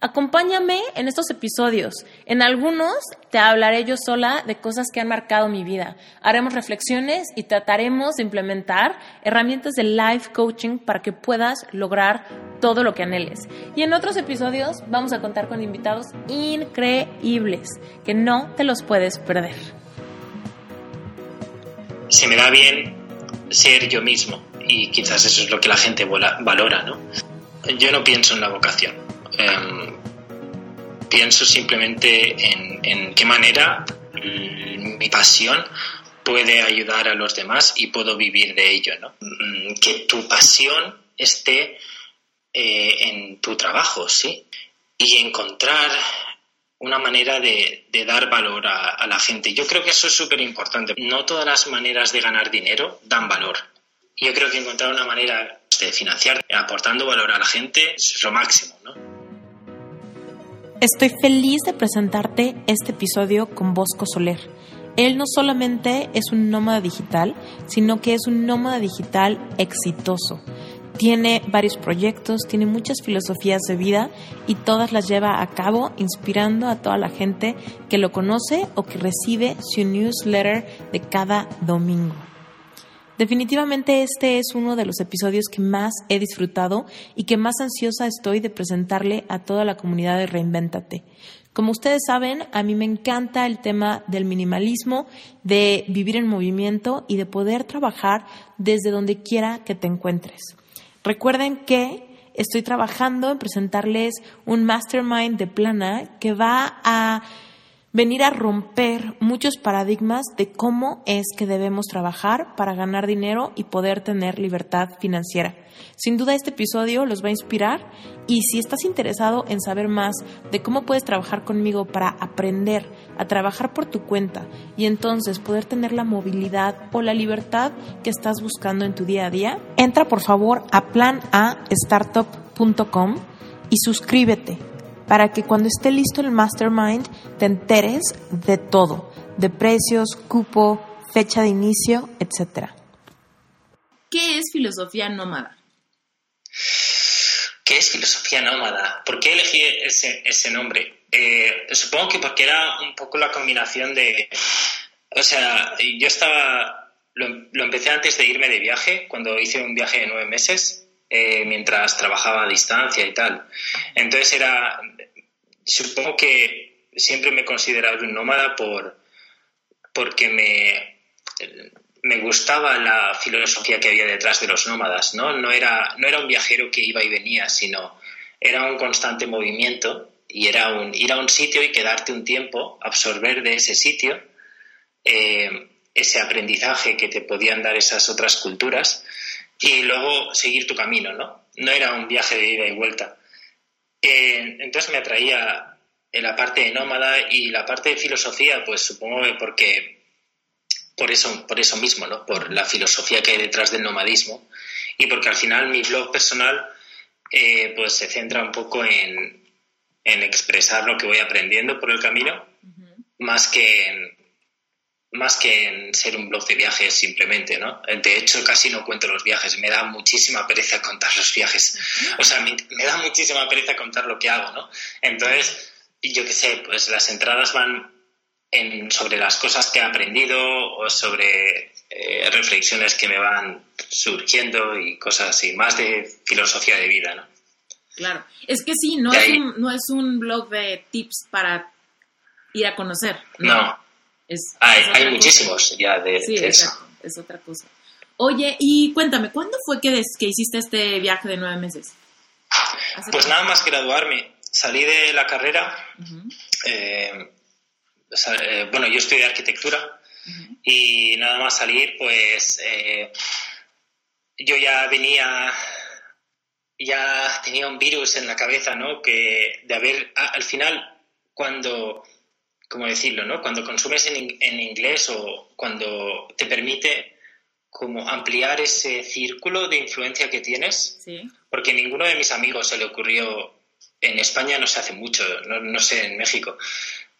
Acompáñame en estos episodios. En algunos te hablaré yo sola de cosas que han marcado mi vida. Haremos reflexiones y trataremos de implementar herramientas de life coaching para que puedas lograr todo lo que anheles. Y en otros episodios vamos a contar con invitados increíbles que no te los puedes perder. Se me da bien ser yo mismo y quizás eso es lo que la gente valora, ¿no? Yo no pienso en la vocación Em, pienso simplemente en, qué manera mi pasión puede ayudar a los demás y puedo vivir de ello, ¿no? Mm, que tu pasión esté eh, en tu trabajo, ¿sí? Y encontrar una manera de, dar valor a, a, la gente. Yo creo que eso es súper importante. No todas las maneras de ganar dinero dan valor. Yo creo que encontrar una manera de financiar aportando valor a la gente es lo máximo, ¿no? Estoy feliz de presentarte este episodio con Bosco Soler. Él no solamente es un nómada digital, sino que es un nómada digital exitoso. Tiene varios proyectos, tiene muchas filosofías de vida y todas las lleva a cabo inspirando a toda la gente que lo conoce o que recibe su newsletter de cada domingo. Definitivamente este es uno de los episodios que más he disfrutado y que más ansiosa estoy de presentarle a toda la comunidad de Reinvéntate. Como ustedes saben, a mí me encanta el tema del minimalismo, de vivir en movimiento y de poder trabajar desde donde quiera que te encuentres. Recuerden que estoy trabajando en presentarles un mastermind de plana que va a venir a romper muchos paradigmas de cómo es que debemos trabajar para ganar dinero y poder tener libertad financiera. Sin duda este episodio los va a inspirar y si estás interesado en saber más de cómo puedes trabajar conmigo para aprender a trabajar por tu cuenta y entonces poder tener la movilidad o la libertad que estás buscando en tu día a día, entra por favor a planastartup.com y suscríbete para que cuando esté listo el mastermind te enteres de todo, de precios, cupo, fecha de inicio, etc. ¿Qué es filosofía nómada? ¿Qué es filosofía nómada? ¿Por qué elegí ese, nombre? Eh, supongo que porque era un poco la combinación de... O sea, yo estaba... Lo, lo empecé antes de irme de viaje, cuando hice un viaje de nueve meses, eh, mientras trabajaba a distancia y tal. Entonces era, supongo que siempre me he considerado un nómada por, porque me, me gustaba la filosofía que había detrás de los nómadas, ¿no? No era, no era un viajero que iba y venía, sino era un constante movimiento y era un, ir a un sitio y quedarte un tiempo, absorber de ese sitio eh, ese aprendizaje que te podían dar esas otras culturas y luego seguir tu camino, ¿no? No era un viaje de ida y vuelta. Eh, entonces me atraía la parte de nómada y la parte de filosofía, pues supongo que porque por eso, por eso mismo, ¿no? Por la filosofía que hay detrás del nomadismo y porque al final mi blog personal eh, pues se centra un poco en, en, expresar lo que voy aprendiendo por el camino, más que en, más que en ser un blog de viajes simplemente, ¿no? De hecho, casi no cuento los viajes, me da muchísima pereza contar los viajes. O sea, me, da muchísima pereza contar lo que hago, ¿no? Entonces, yo qué sé, pues las entradas van en, sobre las cosas que he aprendido o sobre eh, reflexiones que me van surgiendo y cosas así, más de filosofía de vida, ¿no? Claro, es que sí, no, es un, no es un blog de tips para ir a conocer. no hay, muchísimos ya de, eso. es otra cosa. Oye, y cuéntame, ¿cuándo fue que, que hiciste este viaje de nueve meses? Pues nada más graduarme. Salí de la carrera. Eh, eh, bueno, yo estudié arquitectura y nada más salir, pues eh, yo ya venía, ya tenía un virus en la cabeza, ¿no? Que de haber, al final, cuando ¿cómo decirlo? ¿no? Cuando consumes en, en inglés o cuando te permite como ampliar ese círculo de influencia que tienes, Sí. porque ninguno de mis amigos se le ocurrió, en España no se hace mucho, no, no sé, en México,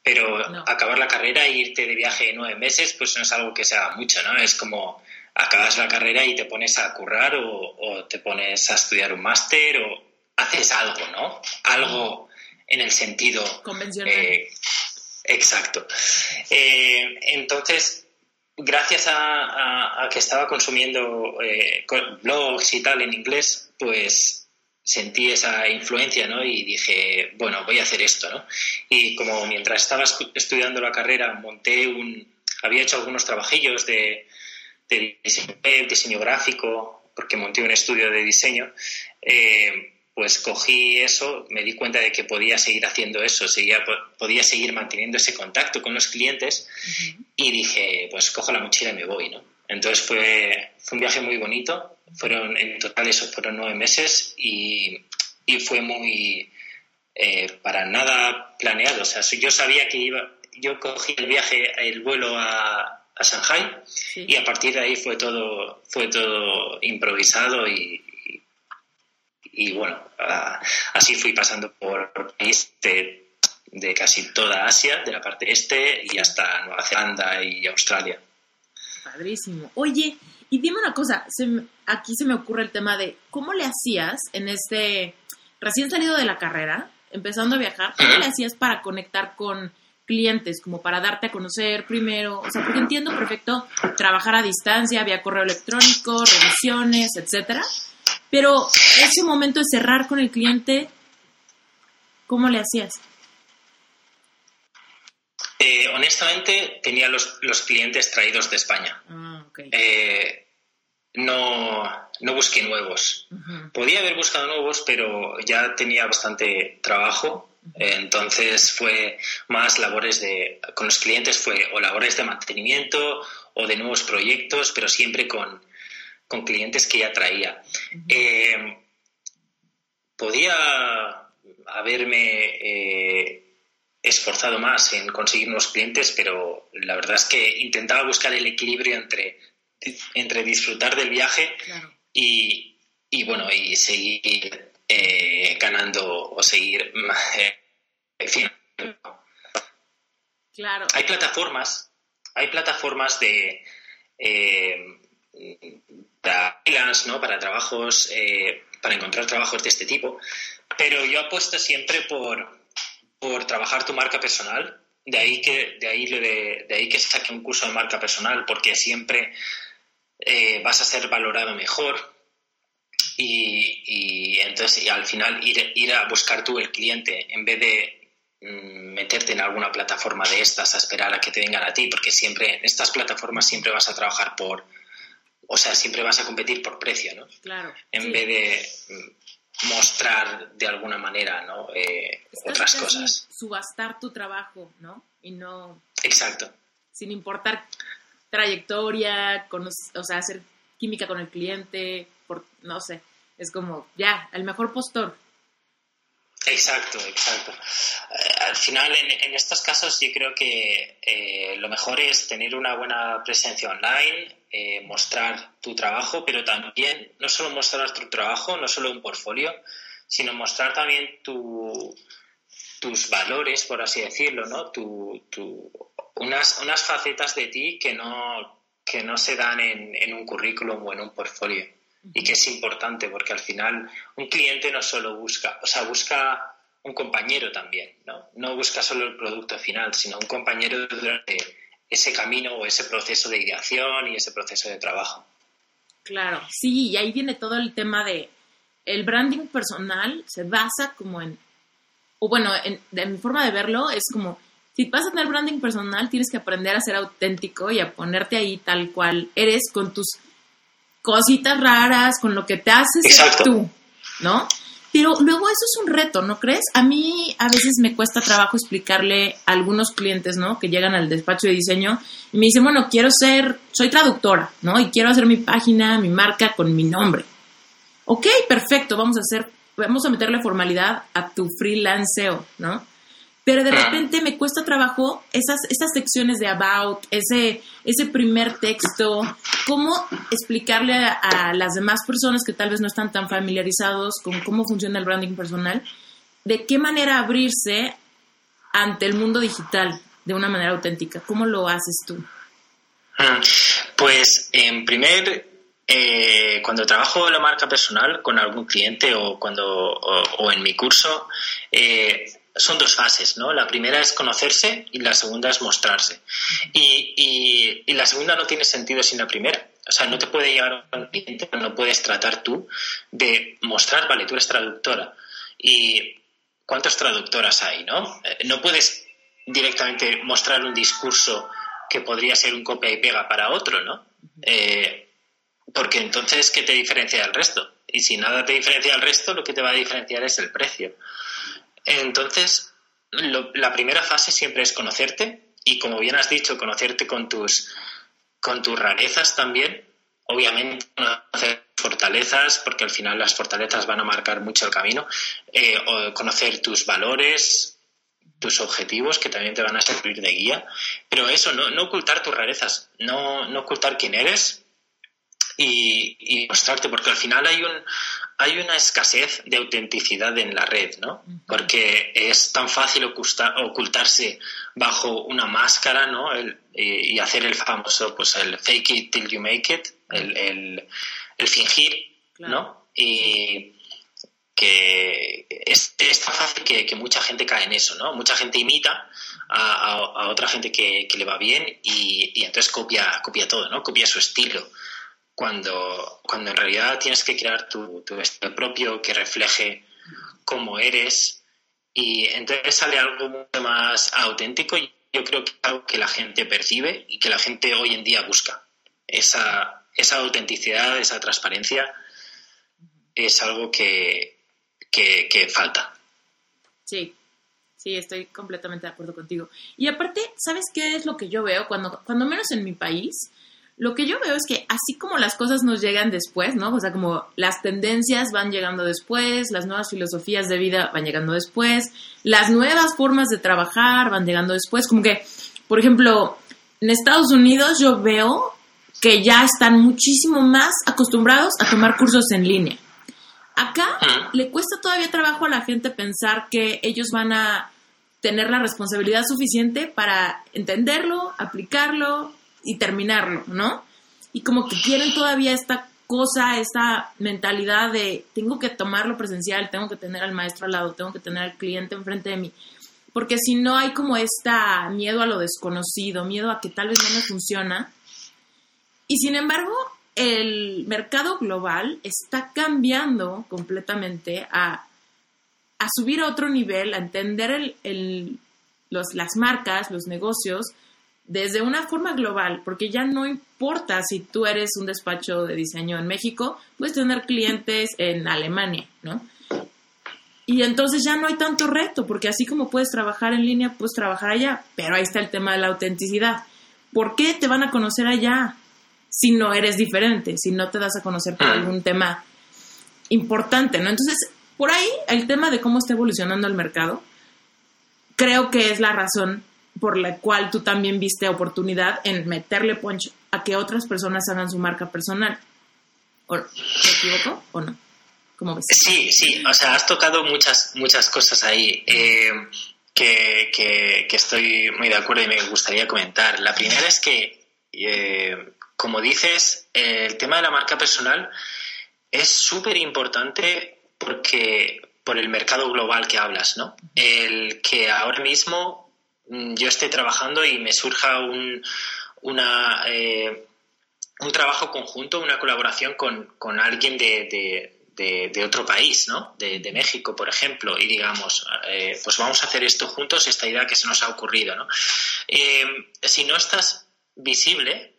pero No. acabar la carrera e irte de viaje nueve meses, pues no es algo que se haga mucho, ¿no? Es como acabas la carrera y te pones a currar o, o te pones a estudiar un máster o haces algo, ¿no? Algo en el sentido Convencional. eh, exacto. Eh, entonces, gracias a, que estaba consumiendo eh, blogs y tal en inglés, pues sentí esa influencia, ¿no? Y dije, bueno, voy a hacer esto, ¿no? Y como mientras estaba estudiando la carrera, monté un... Había hecho algunos trabajillos de, diseño diseño gráfico, porque monté un estudio de diseño, eh, pues cogí eso, me di cuenta de que podía seguir haciendo eso, seguía, po- podía seguir manteniendo ese contacto con los clientes y dije, pues cojo la mochila y me voy, ¿no? Entonces fue, fue un viaje muy bonito, fueron en total eso fueron nueve meses y, y fue muy eh, para nada planeado, o sea, yo sabía que iba, yo cogí el viaje, el vuelo a, a Shanghai Sí. y a partir de ahí fue todo fue todo improvisado y, y, bueno así fui pasando por países de, casi toda Asia de la parte este y hasta Nueva Zelanda y Australia. Padrísimo. Oye, y dime una cosa, se aquí se me ocurre el tema de cómo le hacías en este recién salido de la carrera, empezando a viajar, cómo le hacías para conectar con clientes, como para darte a conocer primero, o sea, porque entiendo perfecto trabajar a distancia, vía correo electrónico, revisiones, etcétera, pero ese momento de cerrar con el cliente, ¿cómo le hacías? Eh, honestamente tenía los, los clientes traídos de España Ah. Eh, no, no busqué nuevos. Podía haber buscado nuevos, pero ya tenía bastante trabajo. eh, Entonces fue más labores de, con los clientes fue o labores de mantenimiento o de nuevos proyectos, pero siempre con, con clientes que ya traía. Eh, podía haberme eh, esforzado más en conseguir nuevos clientes, pero la verdad es que intentaba buscar el equilibrio entre, entre disfrutar del viaje Claro. y, y bueno, y seguir eh, ganando o seguir. Claro. Hay plataformas, hay plataformas de eh, para ¿no? Para trabajos, eh, para encontrar trabajos de este tipo, pero yo apuesto siempre por, por trabajar tu marca personal. De ahí que, de ahí de, de que saque un curso de marca personal, porque siempre eh, vas a ser valorado mejor, y, entonces al final ir, ir a buscar tú el cliente en vez de mm, meterte en alguna plataforma de estas a esperar a que te vengan a ti, porque siempre en estas plataformas siempre vas a trabajar por, o sea, siempre vas a competir por precio, ¿no? Claro. En sí. vez de mm, mostrar de alguna manera, ¿no? Eh, otras cosas. Subastar tu trabajo, ¿no? Y no, Exacto. sin importar trayectoria, cono- o sea, hacer química con el cliente, por, no sé, es como, ya, el mejor postor. Exacto, exacto. Eh, al final, en, en estos casos, yo creo que eh, lo mejor es tener una buena presencia online, eh, mostrar tu trabajo, pero también no solo mostrar tu trabajo, no solo un portfolio, sino mostrar también tu, tus valores, por así decirlo, ¿no? Tu, tu- unas, unas facetas de ti que no, que no se dan en, en un currículum o en un portfolio y que es importante porque al final un cliente no solo busca, o sea, busca un compañero también, ¿no? No busca solo el producto final, sino un compañero durante ese camino o ese proceso de ideación y ese proceso de trabajo. Claro, sí, y ahí viene todo el tema de el branding personal se basa como en, o bueno, en, de mi forma de verlo es como, si vas a tener branding personal, tienes que aprender a ser auténtico y a ponerte ahí tal cual eres con tus cositas raras, con lo que te haces Exacto. tú, ¿no? Pero luego eso es un reto, ¿no crees? A mí a veces me cuesta trabajo explicarle a algunos clientes, ¿no? Que llegan al despacho de diseño y me dicen, bueno, quiero ser, soy traductora, ¿no? Y quiero hacer mi página, mi marca con mi nombre. Ok, perfecto, vamos a hacer, vamos a meterle formalidad a tu freelanceo, ¿no? Pero de repente me cuesta trabajo esas, esas secciones de about, ese, ese primer texto, cómo explicarle a, las demás personas que tal vez no están tan familiarizados con cómo funciona el branding personal, de qué manera abrirse ante el mundo digital de una manera auténtica. ¿Cómo lo haces tú? Ah, pues en primer eh, cuando trabajo la marca personal con algún cliente o cuando o, en mi curso eh, son dos fases, ¿no? La primera es conocerse y la segunda es mostrarse. Y, y, la segunda no tiene sentido sin la primera. O sea, no te puede llegar un cliente, no puedes tratar tú de mostrar, vale, tú eres traductora. ¿Y cuántas traductoras hay, no? Eh, no puedes directamente mostrar un discurso que podría ser un copia y pega para otro, ¿no? Eh, porque entonces, ¿qué te diferencia del resto? Y si nada te diferencia del resto, lo que te va a diferenciar es el precio. Entonces, la primera fase siempre es conocerte y, como bien has dicho, conocerte con tus, con tus rarezas también. Obviamente, conocer fortalezas, porque al final las fortalezas van a marcar mucho el camino. Eh, conocer tus valores, tus objetivos, que también te van a servir de guía. Pero eso, no, no ocultar tus rarezas, no, no ocultar quién eres, y, mostrarte, porque al final hay, un, hay una escasez de autenticidad en la red, ¿no? Porque es tan fácil ocultarse bajo una máscara, ¿no? y, hacer el famoso, pues el fake it till you make it, el, el, fingir, ¿no? Y que es, es tan fácil que, que, mucha gente cae en eso, ¿no? Mucha gente imita a, a, otra gente que, que, le va bien y, y entonces copia, copia todo, ¿no? Copia su estilo cuando, cuando en realidad tienes que crear tu, tu estilo propio que refleje cómo eres y entonces sale algo mucho más auténtico y yo creo que es algo que la gente percibe y que la gente hoy en día busca. Esa, esa autenticidad, esa transparencia es algo que, que, que falta. Sí, sí, estoy completamente de acuerdo contigo. Y aparte, ¿sabes qué es lo que yo veo? Cuando, cuando menos en mi país, lo que yo veo es que así como las cosas nos llegan después, ¿no? O sea, como las tendencias van llegando después, las nuevas filosofías de vida van llegando después, las nuevas formas de trabajar van llegando después, como que, por ejemplo, en Estados Unidos yo veo que ya están muchísimo más acostumbrados a tomar cursos en línea. Acá le cuesta todavía trabajo a la gente pensar que ellos van a tener la responsabilidad suficiente para entenderlo, aplicarlo y terminarlo, ¿no? Y como que quieren todavía esta cosa, esta mentalidad de tengo que tomarlo presencial, tengo que tener al maestro al lado, tengo que tener al cliente enfrente de mí. Porque si no hay como esta miedo a lo desconocido, miedo a que tal vez no me funciona. Y sin embargo, el mercado global está cambiando completamente a, a subir a otro nivel, a entender el, el, los, las marcas, los negocios, desde una forma global, porque ya no importa si tú eres un despacho de diseño en México, puedes tener clientes en Alemania, ¿no? Y entonces ya no hay tanto reto, porque así como puedes trabajar en línea, puedes trabajar allá, pero ahí está el tema de la autenticidad. ¿Por qué te van a conocer allá si no eres diferente, si no te das a conocer por algún tema importante, ¿no? Entonces, por ahí el tema de cómo está evolucionando el mercado, creo que es la razón por la cual tú también viste oportunidad en meterle punch a que otras personas hagan su marca personal. ¿Me equivoco o no? ¿Cómo ves? Sí, sí, o sea, has tocado muchas, muchas cosas ahí eh, que, que, estoy muy de acuerdo y me gustaría comentar. La primera es que, eh, como dices, el tema de la marca personal es súper importante porque por el mercado global que hablas, ¿no? El que ahora mismo yo esté trabajando y me surja un, una, eh, un trabajo conjunto, una colaboración con, alguien de, otro país, ¿no? De, México, por ejemplo, y digamos, eh, pues vamos a hacer esto juntos, esta idea que se nos ha ocurrido, ¿no? Eh, si no estás visible,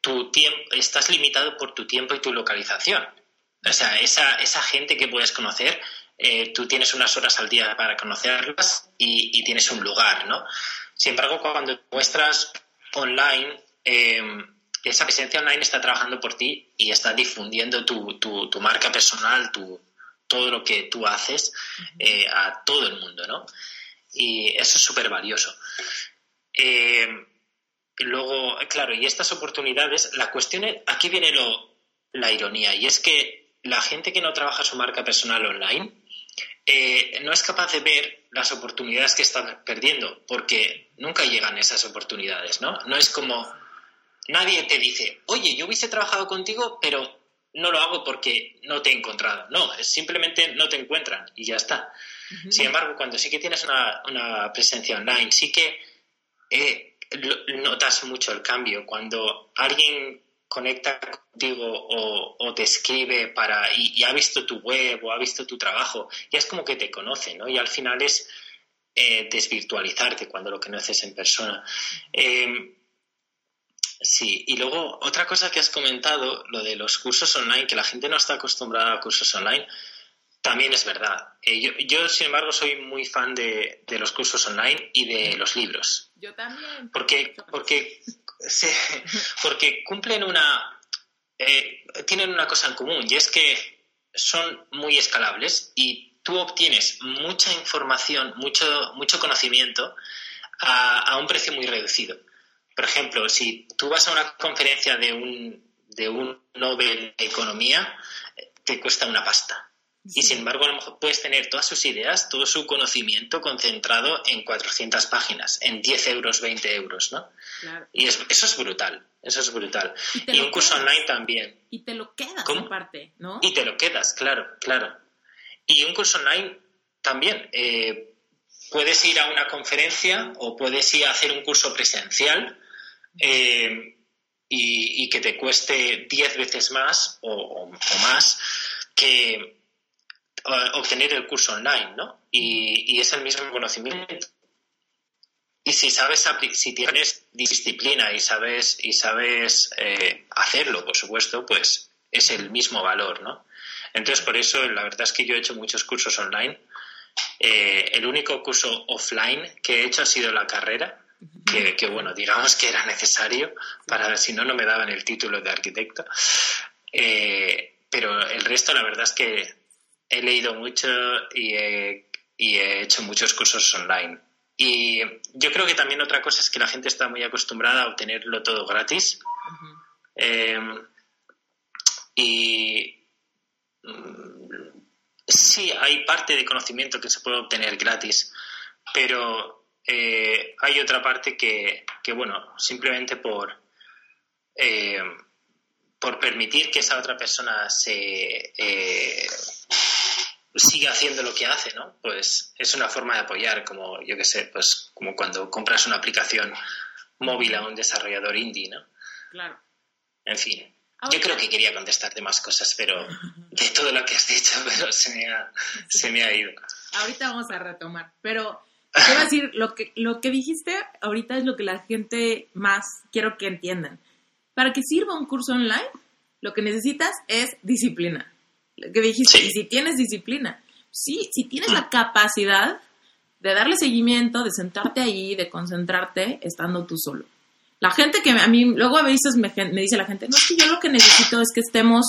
tu tiempo, estás limitado por tu tiempo y tu localización. O sea, esa, esa gente que puedes conocer eh, tú tienes unas horas al día para conocerlas y, tienes un lugar, ¿no? Sin embargo, cuando muestras online, eh, esa presencia online está trabajando por ti y está difundiendo tu, tu, marca personal, tu, todo lo que tú haces eh, a todo el mundo, ¿no? Y eso es súper valioso. Eh, luego, claro, y estas oportunidades, la cuestión es, aquí viene lo, la ironía, y es que la gente que no trabaja su marca personal online eh, no es capaz de ver las oportunidades que está perdiendo, porque nunca llegan esas oportunidades, ¿no? No es como nadie te dice, oye, yo hubiese trabajado contigo, pero no lo hago porque no te he encontrado. No, es simplemente no te encuentran y ya está. Sin embargo, cuando sí que tienes una, presencia online, sí que eh, notas mucho el cambio. Cuando alguien conecta contigo o, te escribe para y, ha visto tu web o ha visto tu trabajo, ya es como que te conoce, ¿no? Y al final es eh, desvirtualizarte cuando lo conoces en persona. Em, sí, y luego otra cosa que has comentado, lo de los cursos online, que la gente no está acostumbrada a cursos online, también es verdad. Eh, yo, sin embargo, soy muy fan de, de, los cursos online y de los libros. Yo también. Porque, porque Sí, porque cumplen una. Eh, tienen una cosa en común y es que son muy escalables y tú obtienes mucha información, mucho, mucho conocimiento a, un precio muy reducido. Por ejemplo, si tú vas a una conferencia de un, de un Nobel de Economía, te cuesta una pasta. Y sin embargo, a lo mejor puedes tener todas sus ideas, todo su conocimiento concentrado en 400 páginas, en 10 euros, 20 euros, ¿no? Y eso es brutal, eso es brutal. Y, un curso online también. Y te lo quedas aparte, ¿no? Y te lo quedas, claro, claro. Y un curso online también. Eh, puedes ir a una conferencia o puedes ir a hacer un curso presencial eh, y, que te cueste 10 veces más o más que obtener el curso online, ¿no? Y, es el mismo conocimiento. Y si sabes, si tienes disciplina y sabes, y sabes eh, hacerlo, por supuesto, pues es el mismo valor, ¿no? Entonces, por eso, la verdad es que yo he hecho muchos cursos online. Eh, el único curso offline que he hecho ha sido la carrera, que, bueno, digamos que era necesario para si no, no me daban el título de arquitecto. Eh, pero el resto, la verdad es que he leído mucho y he, hecho muchos cursos online. Y yo creo que también otra cosa es que la gente está muy acostumbrada a obtenerlo todo gratis. Eh, y mm, sí, hay parte de conocimiento que se puede obtener gratis, pero eh, hay otra parte que, bueno, simplemente por, eh, por permitir que esa otra persona se sigue haciendo lo que hace, ¿no? Pues es una forma de apoyar, como yo que sé, pues como cuando compras una aplicación móvil a un desarrollador indie, ¿no? Claro. En fin. Yo creo que quería contestarte más cosas, pero de todo lo que has dicho, pero se me ha, se me ha ido. Ahorita vamos a retomar, pero te voy a decir, lo que, lo que dijiste ahorita es lo que la gente más quiero que entiendan. Para que sirva un curso online, lo que necesitas es disciplina que dijiste, y si tienes disciplina, sí, si tienes la capacidad de darle seguimiento, de sentarte ahí, de concentrarte estando tú solo. La gente que a mí, luego a veces me, me dice la gente, no, es que yo lo que necesito es que estemos,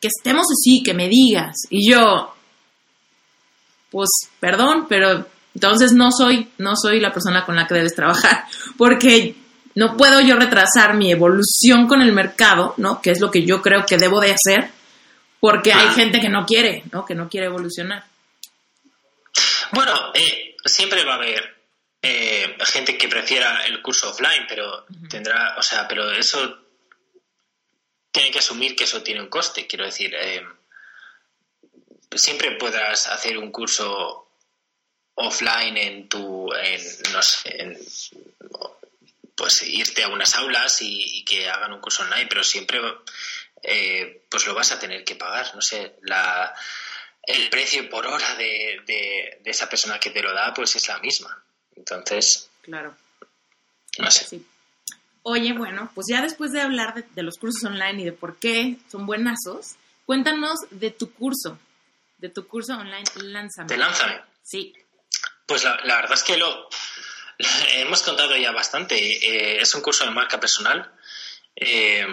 que estemos así, que me digas. Y yo, pues, perdón, pero entonces no soy, no soy la persona con la que debes trabajar, porque no puedo yo retrasar mi evolución con el mercado, ¿no? Que es lo que yo creo que debo de hacer porque hay gente que no quiere, ¿no? Que no quiere evolucionar. Bueno, eh, siempre va a haber eh, gente que prefiera el curso offline, pero tendrá, o sea, pero eso tiene que asumir que eso tiene un coste. Quiero decir, eh, siempre podrás hacer un curso offline en tu, en, no sé, en, pues irte a unas aulas y, y, que hagan un curso online, pero siempre eh, pues lo vas a tener que pagar. No sé, la, el precio por hora de, de, esa persona que te lo da, pues es la misma. Entonces, claro. No sé. Oye, bueno, pues ya después de hablar de, los cursos online y de por qué son buenazos, cuéntanos de tu curso, de tu curso online Lánzame. ¿De Lánzame? Sí. Pues la, verdad es que lo hemos contado ya bastante. Eh, es un curso de marca personal. Eh,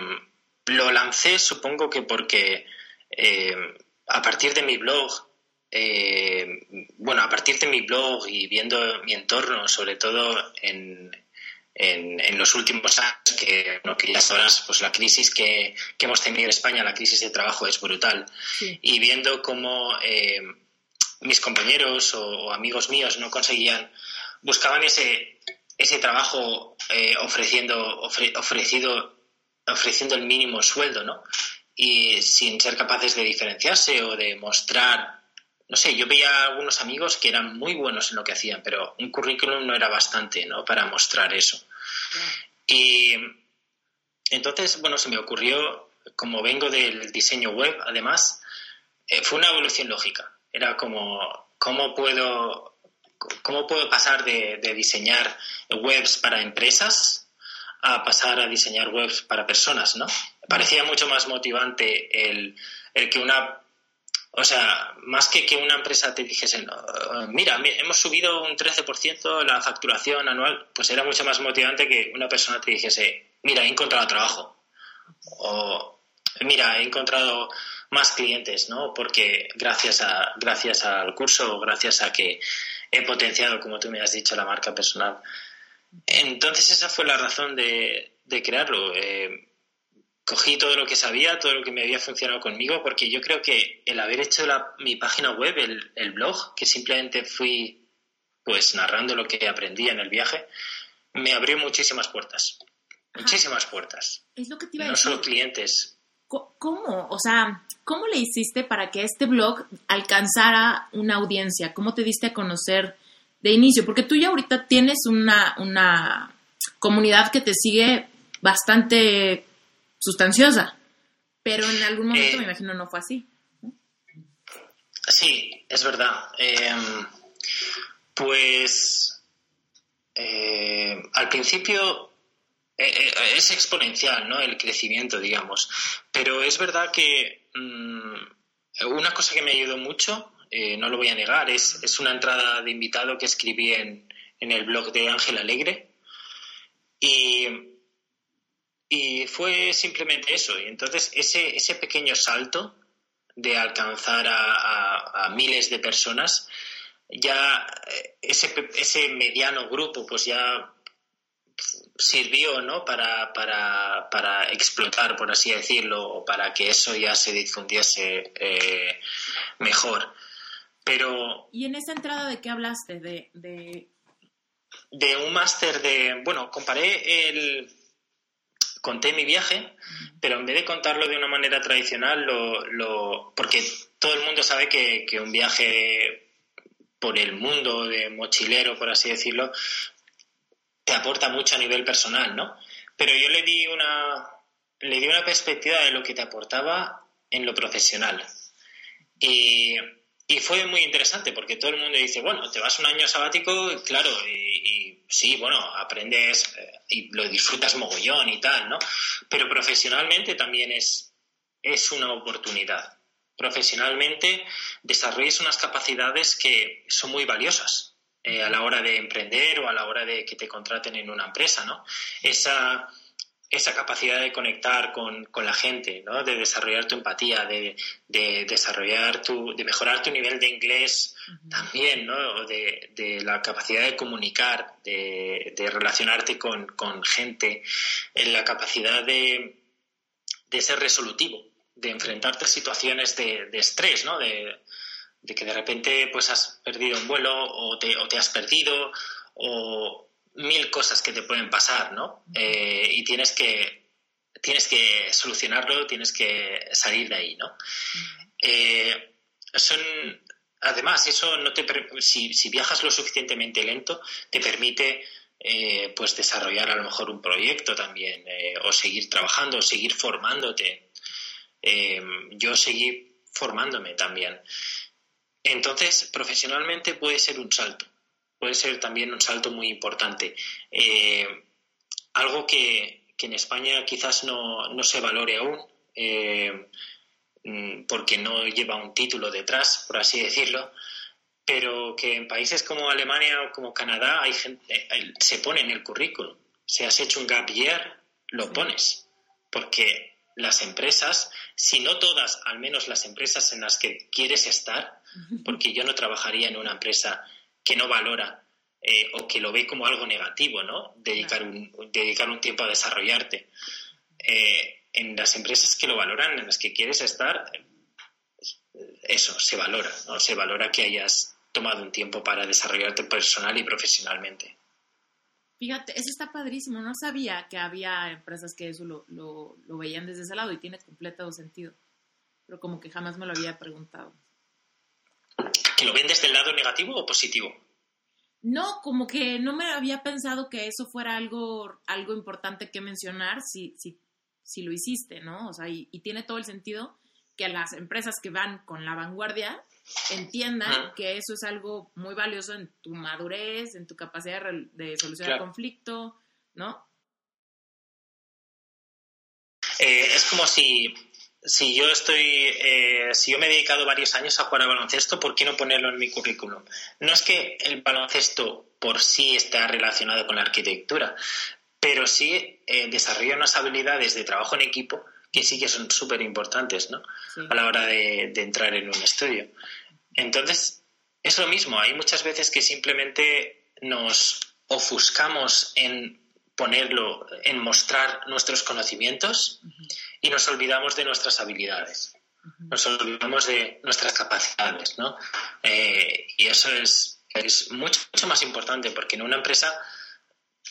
lo lancé, supongo que porque eh, a partir de mi blog, eh, bueno, a partir de mi blog y viendo mi entorno, sobre todo en, en, los últimos años, que, que ya sabrás, pues la crisis que, hemos tenido en España, la crisis de trabajo es brutal. Y viendo cómo eh, mis compañeros o, amigos míos no conseguían, buscaban ese, ese trabajo eh, ofreciendo, ofrecido, ofreciendo el mínimo sueldo, ¿no? Y sin ser capaces de diferenciarse o de mostrar no sé, yo veía a algunos amigos que eran muy buenos en lo que hacían, pero un currículum no era bastante, ¿no? Para mostrar eso. Y entonces, bueno, se me ocurrió, como vengo del diseño web, además, eh, fue una evolución lógica. Era como, ¿cómo puedo, cómo puedo pasar de, diseñar webs para empresas a pasar a diseñar webs para personas, ¿no? Parecía mucho más motivante el, el que una o sea, más que que una empresa te dijese, mira, hemos subido un 13% la facturación anual, pues era mucho más motivante que una persona te dijese, mira, he encontrado trabajo. O, mira, he encontrado más clientes, ¿no? Porque gracias, a, gracias al curso, gracias a que he potenciado, como tú me has dicho, la marca personal. Entonces esa fue la razón de, de crearlo. Eh, cogí todo lo que sabía, todo lo que me había funcionado conmigo, porque yo creo que el haber hecho mi página web, el, blog, que simplemente fui pues narrando lo que aprendí en el viaje, me abrió muchísimas puertas. Muchísimas puertas. Es lo que te iba a no solo clientes. ¿Cómo? O sea, ¿cómo le hiciste para que este blog alcanzara una audiencia? ¿Cómo te diste a conocer de inicio? Porque tú ya ahorita tienes una, una comunidad que te sigue bastante sustanciosa. Pero en algún momento me eh, imagino no fue así. Sí, es verdad. Em, pues eh, al principio eh, es exponencial, ¿no? El crecimiento, digamos. Pero es verdad que mm, una cosa que me ayudó mucho, no lo voy a negar, es, es, una entrada de invitado que escribí en, en el blog de Ángel Alegre. Y y fue simplemente eso. Y entonces ese, ese pequeño salto de alcanzar a, miles de personas, ya eh, ese, ese mediano grupo pues ya sirvió ¿no? para, para, para, explotar, por así decirlo, o para que eso ya se difundiese eh, mejor. Pero... ¿Y en esa entrada de qué hablaste? De, de... de un máster de... Bueno, comparé el, conté mi viaje, pero en vez de contarlo de una manera tradicional, lo, porque todo el mundo sabe que, un viaje por el mundo de mochilero, por así decirlo, te aporta mucho a nivel personal, ¿no? Pero yo le di una, le di una perspectiva de lo que te aportaba en lo profesional. Y y fue muy interesante porque todo el mundo dice, bueno, te vas un año sabático, claro, y, sí, bueno, aprendes eh, y lo disfrutas mogollón y tal, ¿no? Pero profesionalmente también es, es una oportunidad. Profesionalmente desarrollas unas capacidades que son muy valiosas eh, a la hora de emprender o a la hora de que te contraten en una empresa, ¿no? Esa esa capacidad de conectar con, la gente, ¿no? de desarrollar tu empatía, de, desarrollar tu, de mejorar tu nivel de inglés también, ¿no? de, de, la capacidad de comunicar, de, relacionarte con, gente, en la capacidad de, ser resolutivo, de enfrentarte a situaciones de, estrés, ¿no? de, que de repente pues has perdido un vuelo o te, o te has perdido o, mil cosas que te pueden pasar, ¿no? Eh, y tienes que, tienes que solucionarlo, tienes que salir de ahí, ¿no? Eh, son, además, eso no te, si, si, viajas lo suficientemente lento, te permite eh, pues desarrollar a lo mejor un proyecto también, o seguir trabajando, o seguir formándote. yo seguí formándome también. Entonces, profesionalmente puede ser un salto puede ser también un salto muy importante. Eh, algo que, en España quizás no, se valore aún, eh, mm, porque no lleva un título detrás, por así decirlo, pero que en países como Alemania o como Canadá hay gente, eh, se pone en el currículum. Si has hecho un gap year, lo pones, porque las empresas, si no todas, al menos las empresas en las que quieres estar, porque yo no trabajaría en una empresa que no valora eh, o que lo ve como algo negativo, ¿no? Dedicar un, dedicar un tiempo a desarrollarte. Eh, en las empresas que lo valoran, en las que quieres estar, eso se valora, ¿no? Se valora que hayas tomado un tiempo para desarrollarte personal y profesionalmente. Fíjate, eso está padrísimo. No sabía que había empresas que eso lo, lo, lo, veían desde ese lado y tiene completo sentido. Pero como que jamás me lo había preguntado. ¿Que lo ven desde el lado negativo o positivo? No, como que no me había pensado que eso fuera algo, algo importante que mencionar si, si, si lo hiciste, ¿no? O sea, y, y tiene todo el sentido que las empresas que van con la vanguardia entiendan que eso es algo muy valioso en tu madurez, en tu capacidad de, solucionar conflicto, ¿no? Eh, es como si, si yo estoy, eh, si yo me he dedicado varios años a jugar al baloncesto, ¿por qué no ponerlo en mi currículum? No es que el baloncesto por sí está relacionado con la arquitectura, pero sí eh, desarrolla unas habilidades de trabajo en equipo que sí que son súper importantes, ¿no? A la hora de, entrar en un estudio. Entonces, es lo mismo. Hay muchas veces que simplemente nos ofuscamos en ponerlo, en mostrar nuestros conocimientos y nos olvidamos de nuestras habilidades. Nos olvidamos de nuestras capacidades, ¿no? Eh, y eso es, es mucho, mucho más importante porque en una empresa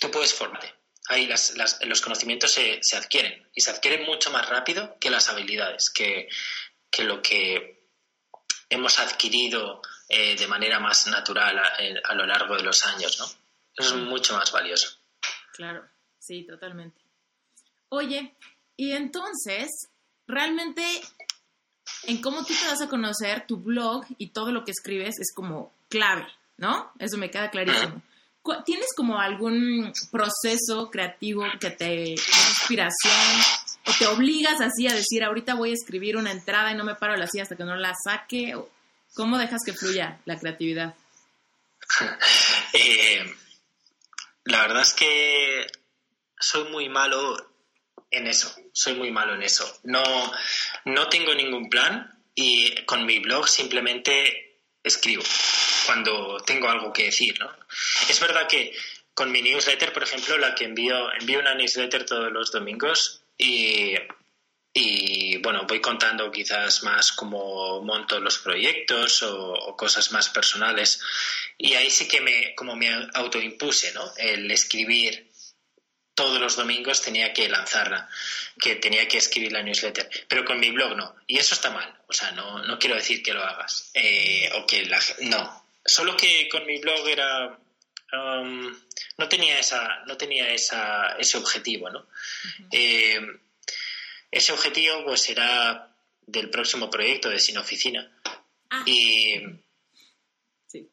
tú puedes formarte ahí los conocimientos se, adquieren y se adquieren mucho más rápido que las habilidades, que, lo que hemos adquirido eh, de manera más natural a, lo largo de los años, ¿no? Eso es mucho más valioso. Claro, sí, totalmente. Oye, y entonces, realmente, en cómo tú te vas a conocer, tu blog y todo lo que escribes es como clave, ¿no? Eso me queda clarísimo. ¿Tienes como algún proceso creativo que te inspiración o te obligas así a decir, ahorita voy a escribir una entrada y no me paro la silla hasta que no la saque? ¿Cómo dejas que fluya la creatividad? Eh, la verdad es que soy muy malo en eso, soy muy malo en eso. No, no tengo ningún plan y con mi blog simplemente escribo cuando tengo algo que decir. Es verdad que con mi newsletter, por ejemplo, la que envío, envío una newsletter todos los domingos y, y bueno, voy contando quizás más cómo monto los proyectos o, cosas más personales. Y ahí sí que me, como me autoimpuse, ¿no? El escribir todos los domingos tenía que lanzarla, que tenía que escribir la newsletter, pero con mi blog no. Y eso está mal, o sea, no, no quiero decir que lo hagas, eh, o que la no, Solo que con mi blog era um, no tenía esa no tenía esa, ese objetivo, ¿no? Eh, ese objetivo pues era del próximo proyecto de Sin Oficina. Ah. Y, sí.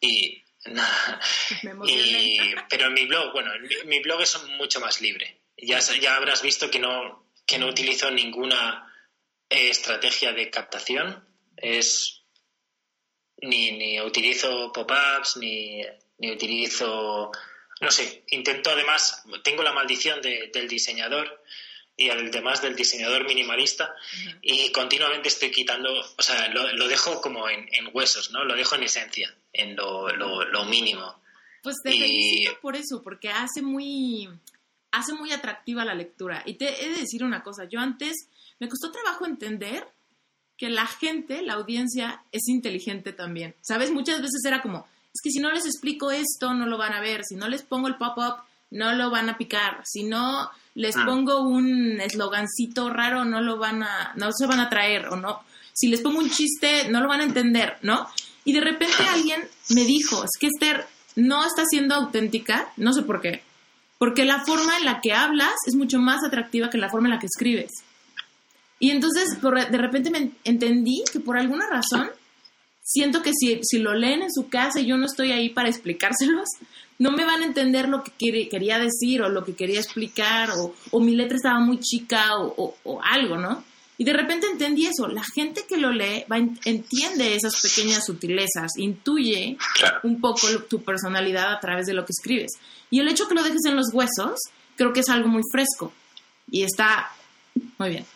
y, pero en mi blog, bueno, mi, blog es mucho más libre. Ya, ya habrás visto que no, que no utilizo ninguna estrategia de captación. Es ni, ni utilizo pop-ups, ni, ni utilizo, no sé, intento además, tengo la maldición del diseñador y además del diseñador minimalista y continuamente estoy quitando, o sea, lo, dejo como en, huesos, ¿no? Lo dejo en esencia, en lo, lo, mínimo. Pues te felicito por eso, porque hace muy, hace muy atractiva la lectura. Y te he de decir una cosa, yo antes me costó trabajo entender que la gente, la audiencia, es inteligente también. ¿Sabes? Muchas veces era como, es que si no les explico esto, no lo van a ver. Si no les pongo el pop-up, no lo van a picar. Si no les ah. pongo un eslogancito raro, no lo van a, no se van a traer o no. Si les pongo un chiste, no lo van a entender, ¿no? Y de repente alguien me dijo, es que Esther no está siendo auténtica, no sé por qué. Porque la forma en la que hablas es mucho más atractiva que la forma en la que escribes. Y entonces de repente me entendí que por alguna razón siento que si, si lo leen en su casa y yo no estoy ahí para explicárselos, no me van a entender lo que quería decir o lo que quería explicar o, mi letra estaba muy chica o, algo, ¿no? Y de repente entendí eso. La gente que lo lee va, entiende esas pequeñas sutilezas, intuye un poco tu personalidad a través de lo que escribes. Y el hecho que lo dejes en los huesos, creo que es algo muy fresco y está muy bien.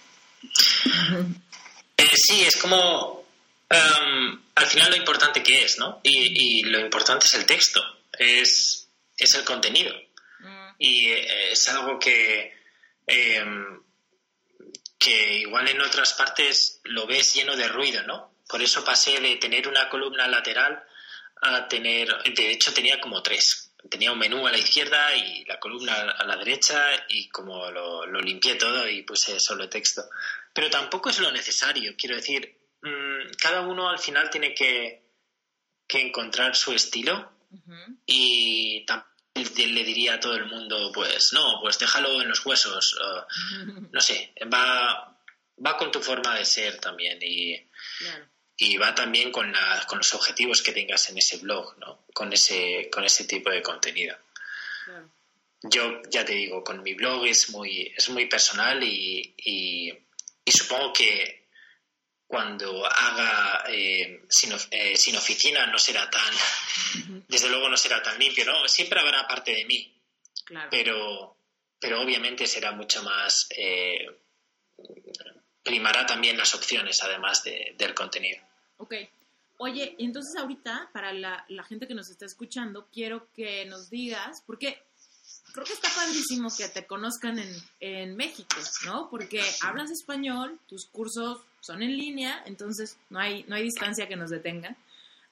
Eh, sí, es como em, al final lo importante que es, ¿no? Y, lo importante es el texto, es, es el contenido. Mm. Y eh, es algo que, em, que igual en otras partes lo ves lleno de ruido, ¿no? Por eso pasé de tener una columna lateral a tener, de hecho tenía como tres. Tenía un menú a la izquierda y la columna a la derecha y como lo, lo limpié todo y puse solo texto. Pero tampoco es lo necesario, quiero decir, cada uno al final tiene que, que encontrar su estilo y tampoco le diría a todo el mundo, pues no, pues déjalo en los huesos, no sé, va, va con tu forma de ser también y, y va también con, con los objetivos que tengas en ese blog, ¿no? Con ese, con ese tipo de contenido. Yo ya te digo, con mi blog es muy, es muy personal y, y, supongo que cuando haga eh, sin, eh, sin, oficina no será tan, desde luego no será tan limpio, ¿no? Siempre habrá parte de mí, pero, pero obviamente será mucho más, eh, primará también las opciones además del contenido. Ok. Oye, entonces ahorita, para la, gente que nos está escuchando, quiero que nos digas, porque creo que está padrísimo que te conozcan en, en México, ¿no? Porque hablas español, tus cursos son en línea, entonces no hay, no hay distancia que nos detenga.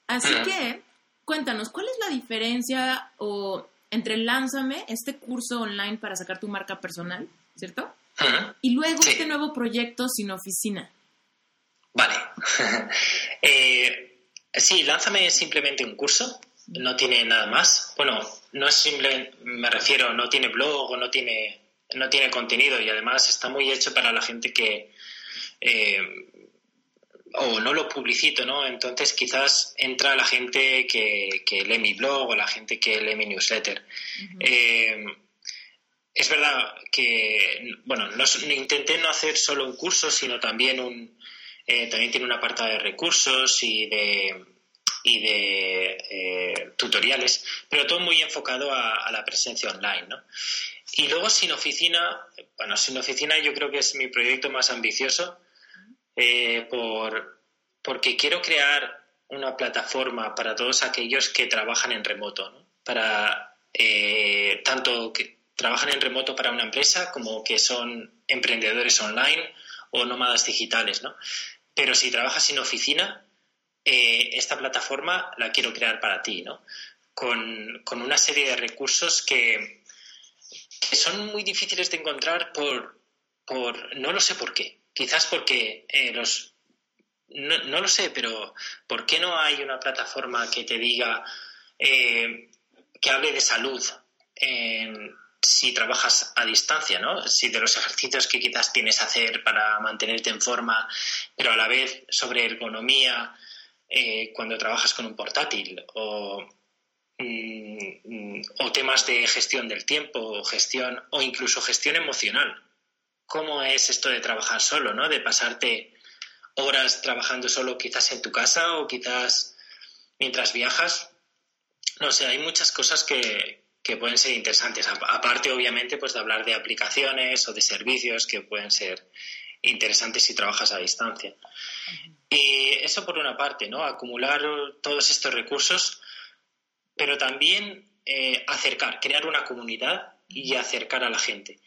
Así que, cuéntanos, ¿cuál es la diferencia o entre Lánzame, este curso online para sacar tu marca personal, ¿cierto? Y luego este nuevo proyecto sin oficina. Vale. eh, sí, Lánzame es simplemente un curso, no tiene nada más. Bueno, no es simple, me refiero, no tiene blog o no tiene, no tiene contenido y además está muy hecho para la gente que... Eh, o no lo publicito, ¿no? Entonces quizás entra la gente que, lee mi blog o la gente que lee mi newsletter. eh, es verdad que, bueno, no, intenté no hacer solo un curso, sino también un, eh, también tiene una apartado de recursos y de, y de eh, tutoriales, pero todo muy enfocado a, la presencia online, ¿no? Y luego sin oficina, bueno, sin oficina yo creo que es mi proyecto más ambicioso eh, por, porque quiero crear una plataforma para todos aquellos que trabajan en remoto, ¿no? Para tanto que trabajan en remoto para una empresa como que son emprendedores online o nómadas digitales, ¿no? Pero si trabajas en oficina, eh, esta plataforma la quiero crear para ti, ¿no? Con, una serie de recursos que, son muy difíciles de encontrar por, por, no lo sé por qué. Quizás porque eh, los... No, lo sé, pero ¿por qué no hay una plataforma que te diga, eh, que hable de salud si trabajas a distancia, ¿no? Si de los ejercicios que quizás tienes que hacer para mantenerte en forma, pero a la vez sobre ergonomía eh, cuando trabajas con un portátil o, mm, o temas de gestión del tiempo gestión o incluso gestión emocional. ¿Cómo es esto de trabajar solo, ¿no? De pasarte horas trabajando solo quizás en tu casa o quizás mientras viajas. No sé, hay muchas cosas que, que pueden ser interesantes. Aparte, obviamente, pues de hablar de aplicaciones o de servicios que pueden ser interesantes si trabajas a distancia. Y eso por una parte, ¿no? Acumular todos estos recursos, pero también eh, acercar, crear una comunidad y acercar a la gente.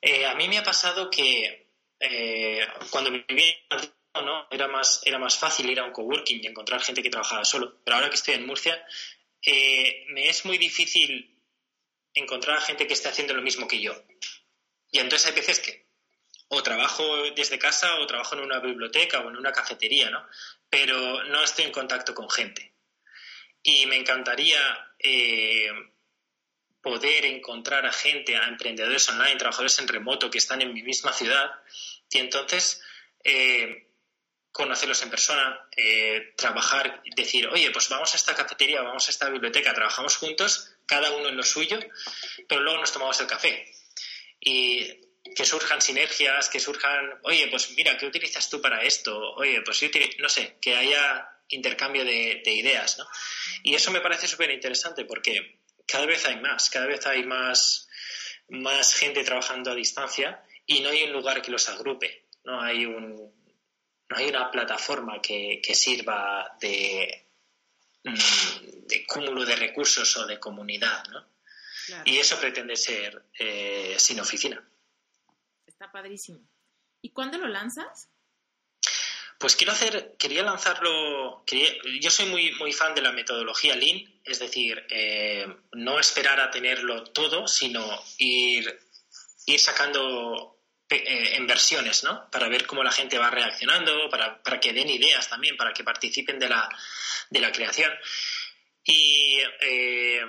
Eh, a mí me ha pasado que eh, cuando vivía en ¿no? era, más, era más fácil ir a un coworking y encontrar gente que trabajaba solo, pero ahora que estoy en Murcia, me es muy difícil encontrar a gente que esté haciendo lo mismo que yo. Y entonces hay veces que o trabajo desde casa o trabajo en una biblioteca o en una cafetería, ¿no? Pero no estoy en contacto con gente. Y me encantaría eh, poder encontrar a gente, a emprendedores online, trabajadores en remoto que están en mi misma ciudad y entonces eh, conocerlos en persona, eh, trabajar, decir, oye, pues vamos a esta cafetería, vamos a esta biblioteca, trabajamos juntos cada uno en lo suyo, pero luego nos tomamos el café. Y que surjan sinergias, que surjan, oye, pues mira, ¿qué utilizas tú para esto? Oye, pues yo no sé, que haya intercambio de, ideas, ¿no? Y eso me parece súper interesante porque cada vez hay más, cada vez hay más, más gente trabajando a distancia y no hay un lugar que los agrupe. no hay un no hay una plataforma que, sirva de, mm, de cúmulo de recursos o de comunidad, ¿no? Y eso pretende ser eh, sin oficina. Está padrísimo. ¿Y cuándo lo lanzas? Pues quiero hacer, quería lanzarlo, yo soy muy, muy fan de la metodología Lean, es decir, eh, no esperar a tenerlo todo, sino ir, ir sacando eh, en versiones, ¿no? Para ver cómo la gente va reaccionando, para, para que den ideas también, para que participen de la, de la creación. Y eh,